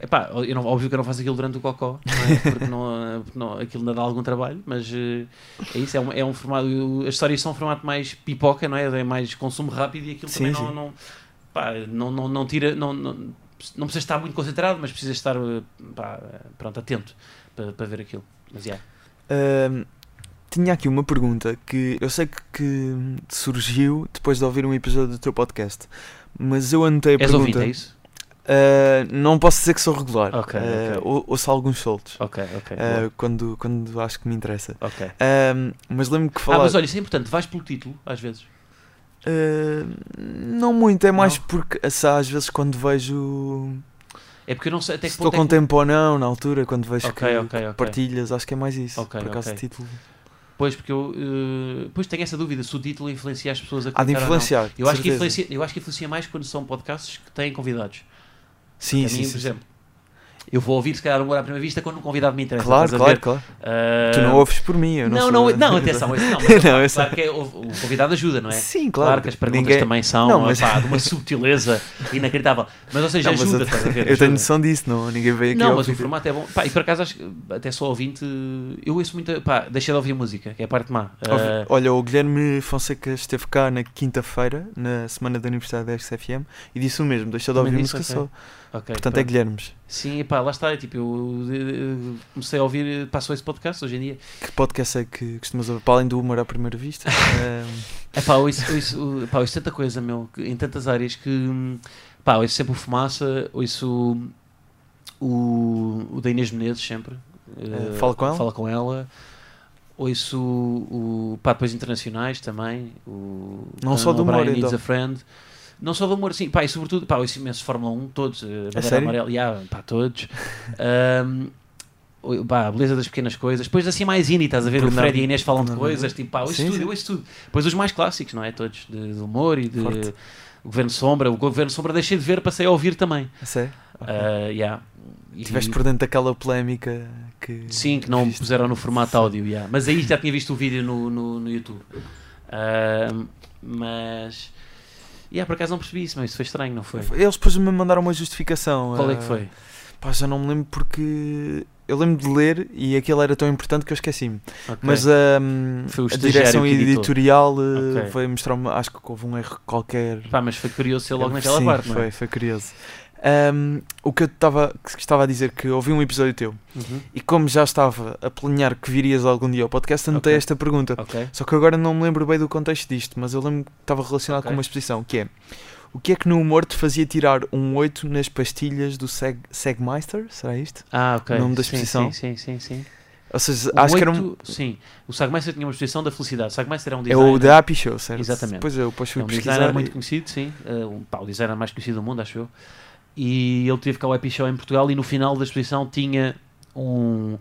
Epá, eu não, óbvio que eu não faço aquilo durante o cocó, não é? Porque não, porque não, aquilo ainda dá algum trabalho, mas eh, é isso. É um, é um formato. As histórias são um formato mais pipoca, não é? É mais consumo rápido e aquilo Sim, também não, sim. não, pá, não, não, não tira. Não, não, não precisa estar muito concentrado, mas precisa estar eh, pá, pronto, atento para, para ver aquilo. Mas yeah. Ahm, tinha aqui uma pergunta que eu sei que, que surgiu depois de ouvir um episódio do teu podcast, mas eu anotei a És pergunta. ouvinte, é isso? Ah, não posso dizer que sou regular. Ok, Ah, ok. ou- ouço alguns soltos Ok, ok. ah, boa. quando, quando acho que me interessa. ok. Ahm, mas lembro-me que Ah, falar. mas olha, isso é importante, vais pelo título, às vezes. Ah, não muito, é mais Não? porque às vezes quando vejo É porque eu não sei até se que estou ponto com é que... tempo ou não, na altura, quando vejo que, que partilhas, acho que é mais isso. Ok, por acaso ok. título. Pois, porque eu eh, pois tenho essa dúvida se o título influencia as pessoas a Há de influenciar. Eu acho, que influencia, eu acho que influencia mais quando são podcasts que têm convidados. Sim, sim, mim, sim, por exemplo, eu vou ouvir se calhar Amor à Primeira Vista quando um convidado me interessa. Claro, claro, claro. Ah, Tu não ouves por mim, eu não não, sou- não, não, atenção, isso não, mas, Não, eu claro que é, o, o convidado ajuda, não é? Sim, Claro, claro. que as perguntas ninguém- também são Não, mas- pá, de uma subtileza inacreditável. Mas ou seja, Não, ajuda, eu, estás a ver? eu tenho ajuda. noção disso, não, ninguém veio aqui Não, mas o vídeo. formato é bom. Pá, e por acaso acho que até só ouvinte, eu ouço muito. Pá, deixei de ouvir música, que é a parte má. Ah, Olha, o Guilherme Fonseca esteve cá na quinta-feira, na semana da Universidade da XFM, e disse o mesmo, deixou de ouvir música só. Ok, Portanto, é pronto. Guilhermes. Sim, pá, lá está. é Tipo, eu eh, comecei a ouvir, passou esse podcast hoje em dia. Que podcast é que costumas ouvir? Para além do humor à primeira vista? É pá, ouço, ouço, pá, ouço tanta coisa, meu, em tantas áreas que. Pá, ouço sempre o Fumaça, ouço o, o da Inês Menezes sempre. eh, Fala com ela? Fala com ela. Ouço o, o pá, depois internacionais também. O, Não só do humor, O'Brien Needs então. a Friend. Não só do humor, sim, pá, e sobretudo, pá, ouço imenso Fórmula 1, todos, eh, Bandeira sério? Amarela, yeah, pá, todos. O- pá, a beleza das pequenas coisas. Depois assim mais indie, estás a ver? Bernardo- o Fred e a Inês falam de coisas, tipo, pá, ouço Sim, tudo, sim. ouço tudo. Depois os mais clássicos, não é? Todos, de, de humor e de Forte. Governo Sombra. O Governo Sombra deixei de ver, passei a ouvir também. a sério? Ok. Ah, yeah. E- Estiveste por dentro daquela polémica que. Sim, que não viste. puseram no formato áudio, yeah. mas aí já tinha visto o vídeo no, no, no YouTube. Ah, mas, yeah, por acaso não percebi isso, mas isso foi estranho, não foi? Eles depois me mandaram uma justificação. Qual é eh, que foi? Pá, já não me lembro porque. Eu lembro de ler e aquilo era tão importante que eu esqueci-me. Ok. Mas Foi o a direção editorial eh, Ok. veio mostrar-me. Acho que houve um erro qualquer. Pá, mas foi curioso ser logo naquela Sim, parte, não foi, é? foi curioso. Ahm, o que eu estava que estava a dizer que ouvi um episódio teu Uhum. e como já estava a planear que virias algum dia ao podcast, anotei Ok. esta pergunta. Ok. Só que agora não me lembro bem do contexto disto, mas eu lembro que estava relacionado Ok. com uma exposição, que é o que é que no humor te fazia tirar um 8 nas pastilhas do Seg Segmeister? Será isto? Ah, ok. Nome da exposição? Sim, sim, sim. sim. Ou seja, O acho que era um, Sim, o Sagmeister tinha uma exposição da felicidade. O Sagmeister é um é designer. o da Happy Show, certo? Exatamente. Depois eu depois fui É um pesquisar. designer muito e- conhecido, sim. Uh, um, pá, o designer mais conhecido do mundo, acho eu. E ele teve cá o Happy Show em Portugal e no final da exposição tinha um,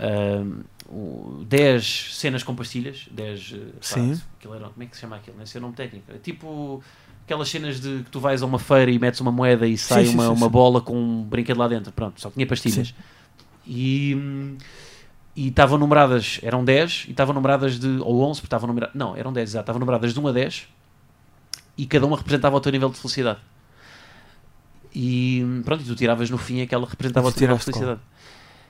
um, um, 10 cenas com pastilhas. 10. uh, pá, Sim. era, como é que se chama aquilo? Nem sei o nome técnico. É tipo aquelas cenas de que tu vais a uma feira e metes uma moeda e sai sim, uma, sim, uma sim. bola com um brinquedo lá dentro. Pronto, só tinha pastilhas. E. e estavam numeradas, eram 10 e estavam numeradas de, ou 11, porque estavam numeradas, não, eram 10, exato, estavam numeradas de 1 a 10 e cada uma representava o teu nível de felicidade. E pronto, e tu tiravas no fim aquela que representava o teu de felicidade.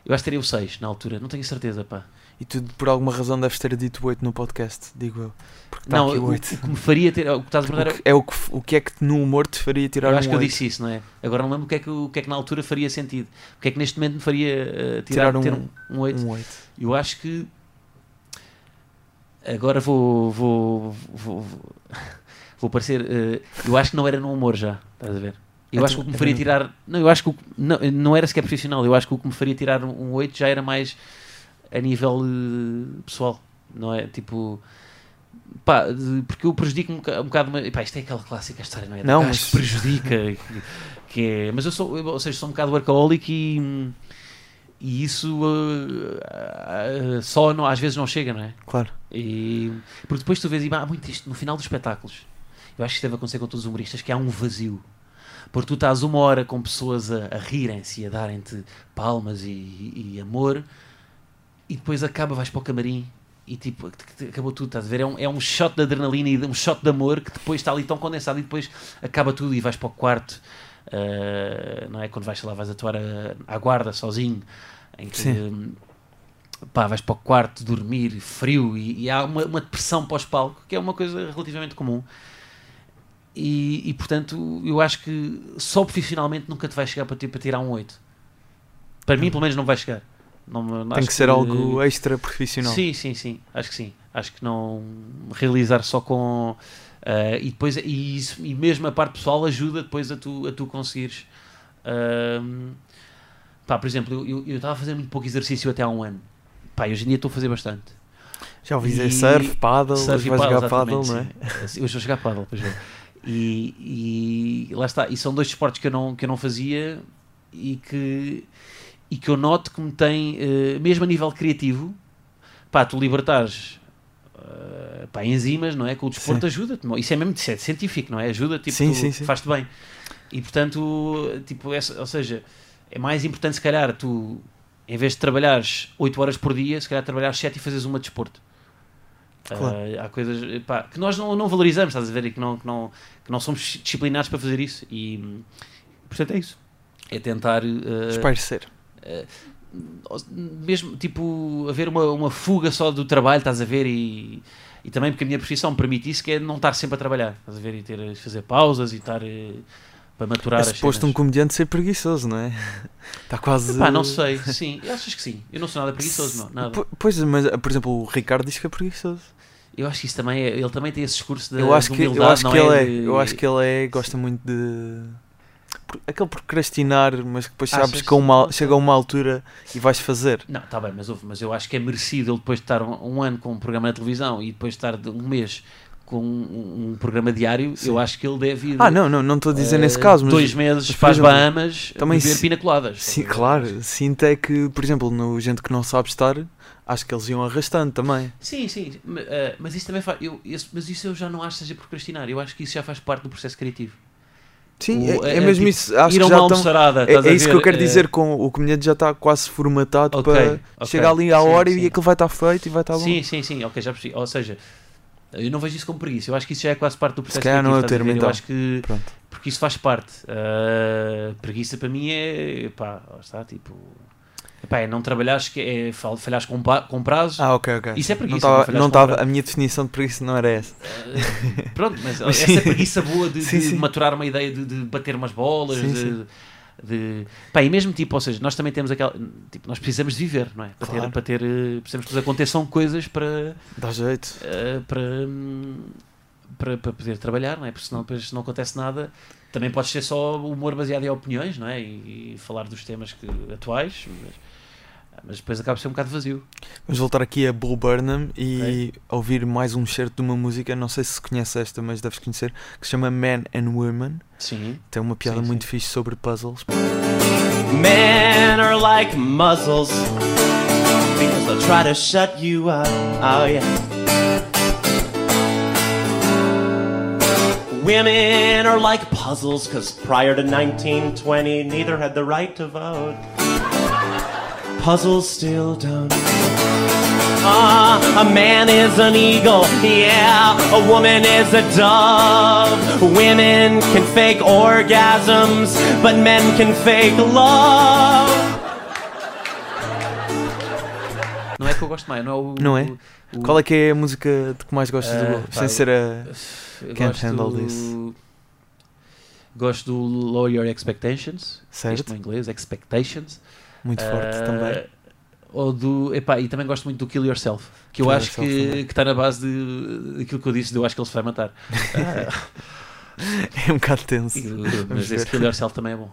Eu acho que teria o 6 na altura, não tenho certeza, pá. E tu por alguma razão deves ter dito 8 no podcast, digo eu. Porque está não, o, o o 8. que me faria ter, o que estás a perguntar que- é o que, o que é que no humor te faria tirar eu um acho que eu 8? disse isso, não é? Agora não lembro o que é que, o que, é que na altura faria sentido. O que é que neste momento me faria eh, tirar, Tirar um- ter um, um 8. Um 8. Eu acho que agora vou vou vou, vou, vou parecer eh, eu acho que não era no humor já estás a ver eu Então, acho que o que me faria tirar não eu acho que o, não, não era sequer profissional eu acho que o que me faria tirar um, um 8 já era mais a nível eh, pessoal não é tipo pá, de- porque eu prejudico um, um bocado pá, isto é aquela clássica história não é Não, mas- que prejudica que, que é mas eu sou eu, ou seja sou um bocado workaholic e E isso uh, uh, só não, às vezes não chega, não é? Claro. E, porque depois tu vês, e há muito isto no final dos espetáculos. Eu acho que isto deve acontecer com todos os humoristas, que há um vazio. Porque tu estás uma hora com pessoas a, a rirem-se e a darem-te palmas e, e, e amor, e depois acaba, vais para o camarim e tipo, acabou tudo, estás a ver? É um, é um shot de adrenalina e um shot de amor que depois está ali tão condensado e depois acaba tudo e vais para o quarto, uh, não é? Quando vais, lá, vais atuar a, à guarda sozinho, em que Sim. pá, vais para o quarto dormir, frio e, e há uma, uma depressão pós-palco, que é uma coisa relativamente comum. E, e, portanto, eu acho que só profissionalmente nunca te vai chegar para, ti, para tirar um 8. Para mim, pelo menos, não vai chegar. Não, Tem que ser algo extra profissional. Sim, sim, sim. Acho que sim. Acho que não realizar só com. eh, e depois e, isso, e mesmo a parte pessoal ajuda depois a tu, a tu conseguires. ahm, pá, por exemplo, eu- estava a fazer muito pouco exercício até há um ano. Pá, hoje em dia estou a fazer bastante. Já ouvi dizer surf, paddle, Surf vais paddle, jogar paddle, não é? Hoje vou jogar paddle, pois. E, e lá está. E são dois esportes que eu não, que eu não fazia e que, e que eu noto que me tem, eh, mesmo a nível criativo, pá, tu libertares eh, pá, enzimas, não é? Com o desporto ajuda-te. Isso é mesmo isso é científico, não é? Ajuda, tipo, Sim, sim, sim. faz-te bem. E portanto, tipo, essa, ou seja, é mais importante se calhar tu, em vez de trabalhares 8 horas por dia, se calhar trabalhares 7 e fazes uma de desporto. Claro. Ah, há coisas pá, que nós não, não valorizamos, estás a ver? E que não, que, não, que não somos disciplinados para fazer isso. E portanto é isso. É tentar ah, Espairecer. mesmo tipo haver uma, uma fuga só do trabalho, estás a ver? E, e também porque a minha profissão permite isso, que é não estar sempre a trabalhar, estás a ver? E ter, fazer pausas e estar eh, para maturar É suposto um comediante ser preguiçoso, não é? Está quase. Não sei, sim, achas que sim? Eu não sou nada preguiçoso, não, nada. Po- Pois, mas por exemplo, o Ricardo diz que é preguiçoso. Eu acho que isso também é, ele também tem esse discurso de, eu acho de que, eu acho não que ele é, de- eu acho que ele é, gosta muito de aquele procrastinar, mas que depois Achas? sabes que uma, chega a uma altura e vais fazer. Não, está bem, mas, houve, mas eu acho que é merecido ele depois de estar um, um ano com um programa na televisão e depois de estar de um mês com um, um programa diário, eu acho que ele deve ir Ah, não, não, não estou a dizer eh, nesse caso, mas dois meses para as exemplo, Bahamas também beber se- pina coladas. sim, claro, sinto é que, por exemplo, no gente que não sabe estar, acho que eles iam arrastando também. Sim, sim, eh, mas isso também faz. Eu, esse- mas isso eu já não acho que seja procrastinar. Eu acho que isso já faz parte do processo criativo. Sim, O- é, é- é é mesmo tipo, isso. Acho Ir que já uma estão. almoçarada, É, é isso que eu quero eh, dizer com o comediante já está quase formatado Ok, para ok. chegar ali à Sim, hora sim. e aquilo vai estar feito e vai estar bom. Sim, sim, sim, ok, já percebi. Ou seja, eu não vejo isso como preguiça. Eu acho que isso já é quase parte do processo calhar não é o criativo, termo, então. Eu acho que. Pronto. Porque isso faz parte. Uh, preguiça para mim é. pá, está, tipo. Epá, é não trabalhares, que é falhares com, com prazo. Ah, ok, ok. Isso é preguiça, não falhaste não prazo. a minha definição de preguiça não era essa. Uh, pronto, mas, Mas essa sim. preguiça boa de, Sim, de sim. maturar uma ideia de, de bater umas bolas, Sim, de, de- Pá, e mesmo tipo, ou seja, nós também temos aquela. Tipo, nós precisamos de viver, não é? Para Claro. ter, para ter, eh, precisamos que nos aconteçam coisas para. Dá jeito. uh, para, hum, para, para poder trabalhar, não é? Porque senão depois não acontece nada. Também pode ser só humor baseado em opiniões, não é? E, e falar dos temas que, atuais, mas, mas depois acaba por ser um bocado vazio. Vamos voltar aqui a Bull Burnham e ouvir mais um certo de uma música, não sei se conheces esta, mas deves conhecer, que se chama Man and Woman. Sim. Tem uma piada Sim, muito sim. fixe sobre puzzles. Men are like muzzles because they'll try to shut you up. Oh, yeah. Women are like puzzles because prior to 1920, neither had the right to vote. Puzzles still don't. Ah, a man is an eagle, yeah. A woman is a dove. Women can fake orgasms, but men can fake love. Não é que eu gosto mais, não é o. Não é? o- Qual é que é a música de que mais gostas Ah, do Bull? Sem ser a. Can't gosto handle do- this. Gosto do Lower Your Expectations. Certo? Isto no inglês, Expectations. Muito forte Ah, também. Ou do. Epá, e também gosto muito do Kill Yourself. Que eu Kill acho que está na base de, daquilo que eu disse, de eu acho que ele se vai matar. Ah, É um bocado tenso. e- mas esse. Kill Yourself também é bom.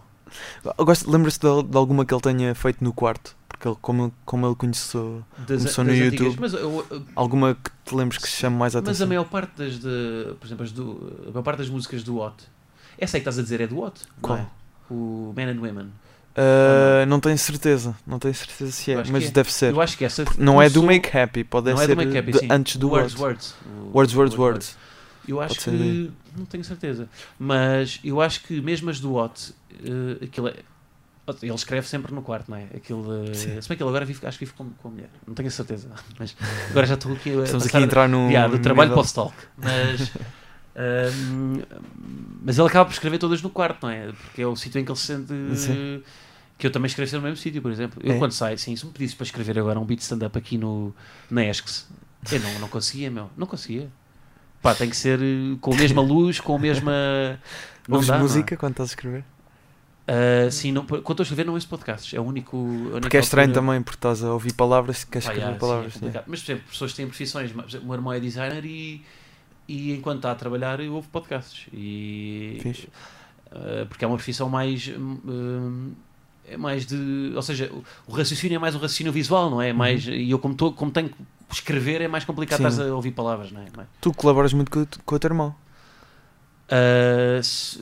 Lembras-te de, de alguma que ele tenha feito no quarto? Porque ele, como, como ele conheceu. Das, Começou no das antigas. YouTube. Mas, eu- eu- Alguma que te lembres que chame mais a mas a atenção? maior parte das. De, por exemplo, as do, a maior parte das músicas do What. Essa aí que estás a dizer é do What? não Qual? é? O Men and Women. Ah, não tenho certeza, não tenho certeza se é, mas é. deve ser. Eu acho que essa Não é do Make Happy, pode não é ser do Make Happy, de- antes do Words, Words. Words. Words, Words, Words. Eu acho Pode que. Não tenho certeza. Mas eu acho que mesmo as do Watt, eh, aquilo é. Ele escreve sempre no quarto, não é? Aquilo, Sim. se bem que ele agora vive, acho que vive com, com a mulher. Não tenho a certeza. Mas agora já estou aqui a Estamos aqui a entrar no. Yeah, do trabalho nível- para o stalk. Mas, ahm, mas ele acaba por escrever todas no quarto, não é? Porque é o sítio em que ele se sente. Que eu também escrevo sempre no mesmo sítio, por exemplo. Eu É. quando saio, sim, se me pedisse para escrever agora um beat stand-up aqui no, na Esques, eu não, não conseguia, meu. Não conseguia. Pá, tem que ser eh, com a mesma luz, com a mesma. Não Ouves dá, não é? música quando estás a escrever? Ah, sim, não, quando estou a escrever não ouço podcasts. É o único. Porque é estranho também, porque estás a ouvir palavras e queres escrever yeah, sim, palavras. é sim. complicado. Mas, por exemplo, pessoas que têm profissões. mas, exemplo, O meu irmão é designer e, e enquanto está a trabalhar, eu ouvo podcasts. E, Fixe. uh, porque é uma profissão mais. hum, é mais de. Ou seja, o, raciocínio é mais um raciocínio visual, não é? É mais, E eu, como, tô, como tenho que escrever, é mais complicado Uhum. Sim. estás a ouvir palavras, não é? Não é? Tu colaboras muito com, o- com o teu irmão. Uh, se-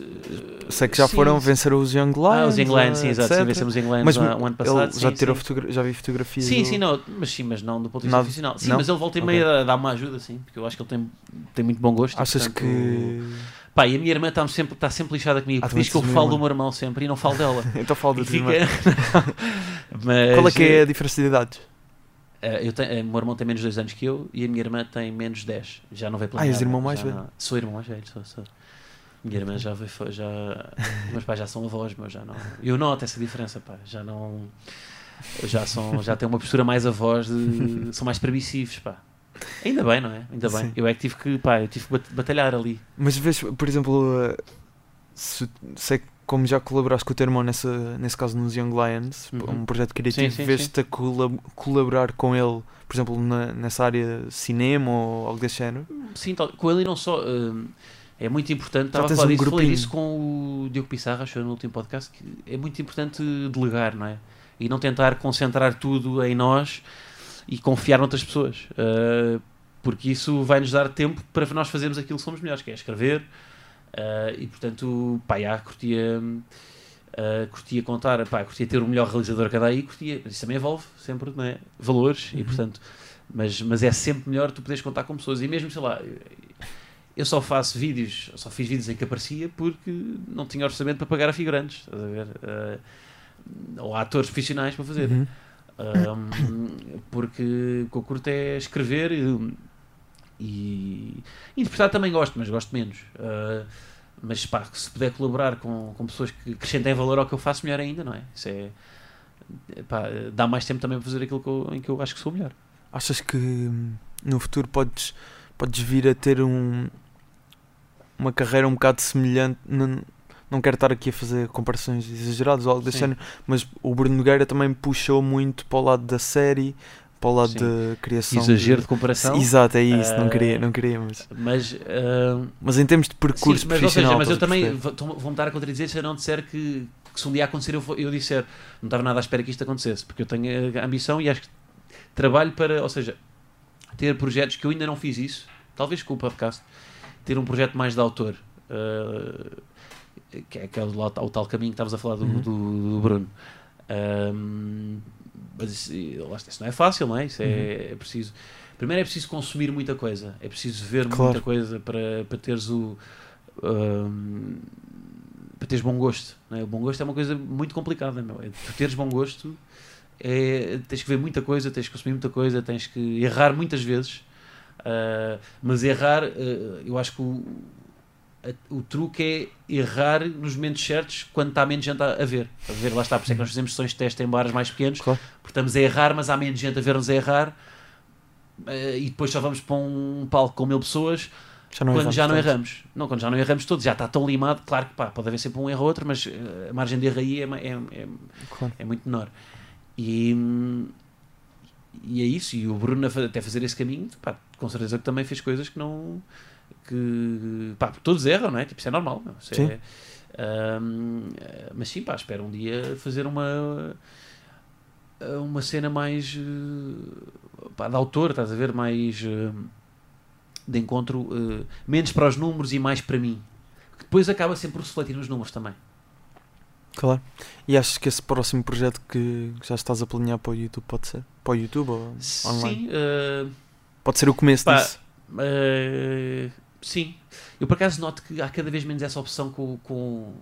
Sei que já sim, foram vencer os Young Lions. Ah, os Young Lions, sim, eh, exato. Sim, vencemos os Young Lions Mas lá, o ano passado. ele já tirou fotogra- já vi fotografias. Sim, do- sim, não, mas sim, mas não do ponto de vista profissional. Sim, Não? mas ele volta e Ok. meia a dar uma ajuda, sim, porque eu acho que ele tem, tem muito bom gosto. Achas portanto, que. Pá, e a minha irmã está sempre, está sempre lixada comigo, Ah, porque diz que eu falo irmã. do meu irmão sempre e não falo dela. então falo tua irmã. fica- Mas, Qual é que é a diferença de idades? eh, eu tenho, eh, o meu irmão tem menos 2 anos que eu e a minha irmã tem menos 10. Já não veio Ah, és irmão mais velho? não- Sou irmão mais velho, sou, sou. Minha irmã já veio, já. Meus pais já são avós, mas já não. Eu noto essa diferença, pá. Já não. Já, são, já têm uma postura mais avós, de, são mais permissivos, pá. Ainda bem, não é? Ainda bem. Sim. Eu é que tive que, pá, eu tive que bat- batalhar ali. Mas vês, por exemplo, eh, se, sei que como já colaboraste com o teu irmão nessa, nesse caso nos Young Lions, Uhum. um projeto criativo, vês-te a colab- colaborar com ele, por exemplo, na- nessa área cinema ou algo desse género? Sim, tal- com ele e não só. hum, é muito importante. Estava a falar um disso, falei grupinho. disso com o Diogo Pissarra, acho eu, no último podcast, que é muito importante delegar, não é? E não tentar concentrar tudo em nós e confiar noutras pessoas. Uh, porque isso vai nos dar tempo para nós fazermos aquilo que somos melhores, que é escrever. Uh, e portanto, pá, já, curtia, uh, curtia contar, pá, curtia ter o melhor realizador há daí, curtia, mas isso também envolve sempre é? valores e Uhum. portanto, mas, mas é sempre melhor tu poderes contar com pessoas e mesmo, sei lá, eu só faço vídeos, só fiz vídeos em que aparecia porque não tinha orçamento para pagar a figurantes, estás a ver? Uh, ou a atores profissionais para fazer. Uhum. Um, porque o que eu curto é escrever e, e interpretar também gosto, mas gosto menos. Uh, mas pá, se puder colaborar com, com pessoas que acrescentem valor ao que eu faço, melhor ainda, não é? Isso é. Pá, dá mais tempo também para fazer aquilo que eu- em que eu acho que sou melhor. Achas que hum, no futuro podes, podes vir a ter um, uma carreira um bocado semelhante? Não, quero estar aqui a fazer comparações exageradas ou algo desse género, mas o Bruno Nogueira também puxou muito para o lado da série, para o lado Sim. da criação. Exagero de de... comparação. Exato, é isso, não Ah, queria, não queria, mas, Mas. uh, mas em termos de percurso Sim, mas, ou seja, profissional. mas eu também vou-me estar a contradizer se eu não disser que, que se um dia acontecer eu, vou- eu disser não estava nada à espera que isto acontecesse, porque eu tenho a ambição e acho que trabalho para, ou seja, ter projetos que eu ainda não fiz isso, talvez com o podcast, ter um projeto mais de autor, uh, que é aquele lá, o tal caminho que estavas a falar do, Uhum. do, do Bruno. Um, mas isso, isso não é fácil, não é? Isso é, é preciso. Primeiro é preciso consumir muita coisa, é preciso ver Claro. muita coisa para, para teres o. um, para teres bom gosto. não é? O bom gosto é uma coisa muito complicada, meu. É, tu teres bom gosto é, tens que ver muita coisa, tens que consumir muita coisa, tens que errar muitas vezes. Ah, mas errar, ah, eu acho que o, o truque é errar nos momentos certos quando está menos gente a, ver. A ver, lá está, por isso é que nós fazemos sessões de teste em bares mais pequenos, Claro. porque estamos a errar, mas há menos gente a ver-nos a errar. ah, e depois só vamos para um palco com mil pessoas Já quando já não tanto. erramos. Não, quando já não erramos todos, já está tão limado, claro que pá, pode haver sempre um erro ou outro, mas eh, a margem de erro aí é, é, é, Claro. é muito menor. E, e é isso, e o Bruno até fazer esse caminho, pá, com certeza que também fez coisas que não. Que. pá, todos erram, não é? Tipo, isso é normal, meu. Isso Sim. é, eh, mas sim, pá, espero um dia fazer uma. uma cena mais. eh, pá, de autor, estás a ver? Mais. eh, de encontro. eh, menos para os números e mais para mim. Que depois acaba sempre por refletir nos números também. Claro. E achas que esse próximo projeto que já estás a planear para o YouTube pode ser? Para o YouTube ou online? Sim, eh, Pode ser o começo Pá, disso. eh, sim. Eu por acaso noto que há cada vez menos essa opção com. com...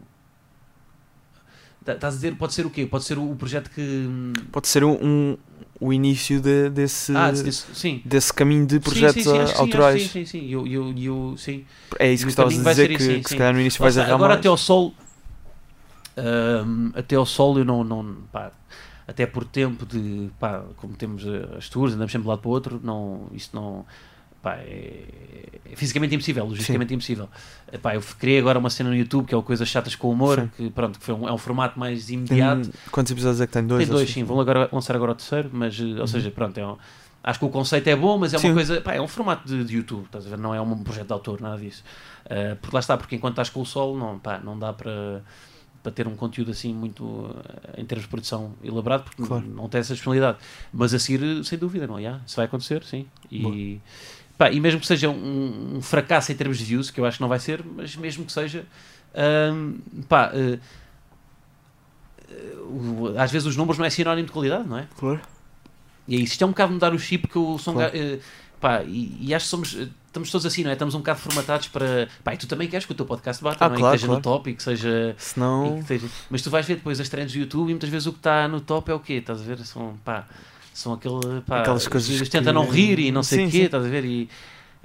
Tá- Estás a dizer, pode ser o quê? Pode ser o o projeto que. hum, Pode ser um, um- o início de- desse, Ah, desse- sim. desse caminho de projetos sim, sim, sim, autorais. Sim, sim, sim. Eu, eu, eu, sim. É isso que estavas a dizer, que, isso, que se calhar no início Lá vais errar Agora mais. até ao sol. hum, até ao sol eu não. não pá, até por tempo de. Pá, como temos as tours, andamos sempre de um lado para o outro, não, isto não. Pá, é, é fisicamente impossível, logisticamente impossível. Eh, Pá, eu criei agora uma cena no YouTube que é o Coisas Chatas com Humor, Sim. que pronto, que foi um, é um formato mais Tem- imediato. quantos episódios é que tem? Dois? Tem dois, sim, vão agora, lançar agora o terceiro, mas, eh, ou seja, pronto, é um- acho que o conceito é bom, mas é uma Sim. coisa, pá, é um formato de, de YouTube, estás a ver? Não é um projeto de autor, nada disso. Eh, porque lá está, porque enquanto estás com o sol, não, pá, não dá para, para ter um conteúdo assim muito eh, em termos de produção elaborado, porque Claro. não tem essa disponibilidade. Mas a seguir, sem dúvida, não, yeah, isso vai acontecer, sim. E, pá, e mesmo que seja um, um fracasso em termos de views, que eu acho que não vai ser, mas mesmo que seja, hum, pá. eh, o- às vezes os números não é sinónimo de qualidade, não é? Claro. E é isso. Isto é um bocado mudar o chip que sou um Claro. eh, pá, e, e acho que somos, eh, estamos todos assim, não é? Estamos um bocado formatados para. Pá, e tu também queres que o teu podcast bata, Ah, não é? claro, que esteja claro. no top e que seja. e Senão. que esteja- Mas tu vais ver depois as trends do YouTube e muitas vezes o que está no top é o quê? Estás a ver? São, pá, são aquele. Pá, Aquelas coisas que tenta não rir e não sei Sim, o quê, sim. estás a ver? E,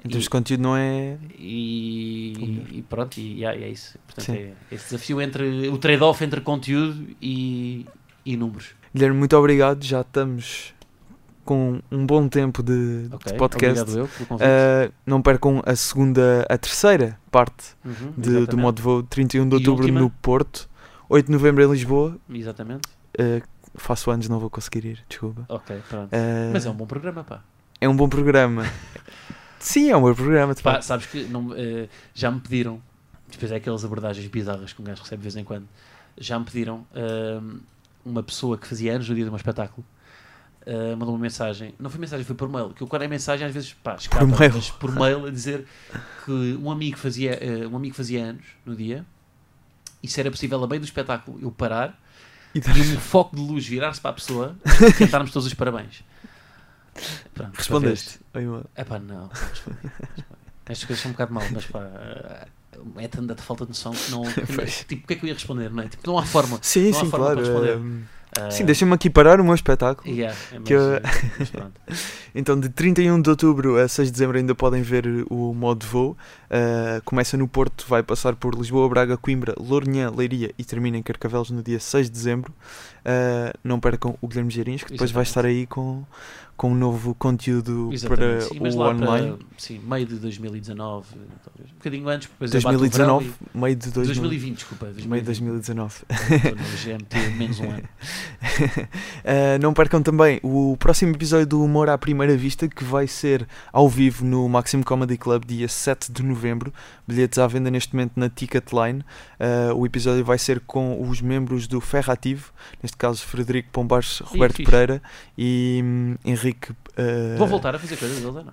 Em termos de conteúdo não é. e, e pronto, e, é é isso. Portanto, é esse desafio entre o trade-off entre conteúdo e, e números. Guilherme, muito obrigado. Já estamos com um bom tempo de, de Ok, podcast. Obrigado eu. Uh, não percam a segunda, a terceira parte Uhum, de, do modo voo, 31 de outubro no Porto, 8 de novembro em Lisboa. Exatamente. Uh, faço anos, não vou conseguir ir, desculpa. Ok, pronto. Uh, Mas é um bom programa, pá. é um bom programa. Sim, é um bom programa. Pá, facto. sabes que não, eh, já me pediram, depois é aquelas abordagens bizarras que um gajo recebe de vez em quando, já me pediram ahm, uma pessoa que fazia anos no dia de um espetáculo. ah, mandou uma mensagem, não foi mensagem, foi por mail. Que eu, quando é mensagem, às vezes pá, escapa, mail. mas por mail a dizer que um amigo fazia, um amigo fazia anos no dia e se era possível, a meio do espetáculo, eu parar E e um foco de luz virar-se para a pessoa e cantarmos todos os parabéns. Pronto, Respondeste. É pá, não, respondi, respondi. Estas coisas são um bocado mal, mas pá, eh, é tanta falta de noção que não. que tipo, o que é que eu ia responder, não é? Tipo, não há forma. Sim, Não há sim, forma claro. para responder. um, Ah, sim, deixa-me aqui parar o meu espetáculo. yeah, é, que eu-. Então, de 31 de outubro a 6 de dezembro ainda podem ver o modo voo. Uh, começa no Porto, vai passar por Lisboa, Braga, Coimbra, Lourinhã, Leiria e termina em Carcavelos no dia 6 de dezembro. Uh, não percam o Guilherme Gerins, que depois vai Exatamente. estar aí com, com um novo conteúdo Exatamente, para sim, o online. para sim, meio de 2019, talvez. Um bocadinho antes, depois eu bato o 2019, verão meio de e- 2000, 2020, desculpa. meio de 2019. Estou no GMT menos um ano. Uh, não percam também o próximo episódio do Humor à Primeira Vista, que vai ser ao vivo no Maximum Comedy Club, dia 7 de novembro. Bilhetes à venda neste momento na Ticketline. Uh, o episódio vai ser com os membros do Ferrativo, neste caso Frederico Pombares, Roberto fixe. Pereira e hum, Henrique. Uh, Vou voltar a fazer coisas ou não?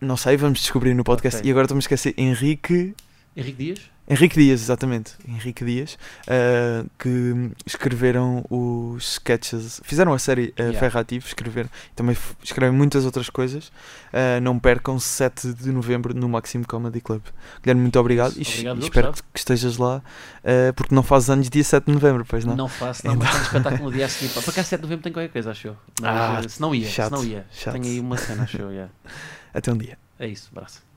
Não sei, vamos descobrir no podcast. Ok. E agora estamos a esquecer Henrique. Henrique Dias? Henrique Dias, exatamente. Henrique Dias, uh, que escreveram os sketches, fizeram a série uh, Yeah. Ferrativo, escreveram, também escrevem muitas outras coisas. Uh, não percam 7 de novembro no Maximo Comedy Club. Guilherme, muito obrigado e, Obrigado, e espero que, que estejas lá, uh, porque não fazes anos dia 7 de novembro, pois não? Não, faço, não, mas tenho espetáculo no dia a seguir. Para cá 7 de novembro tem qualquer coisa, acho eu. Mas, Ah, se não ia, chato, se não ia. chato. Tenho aí uma cena, acho eu, yeah. Até um dia. É isso, abraço.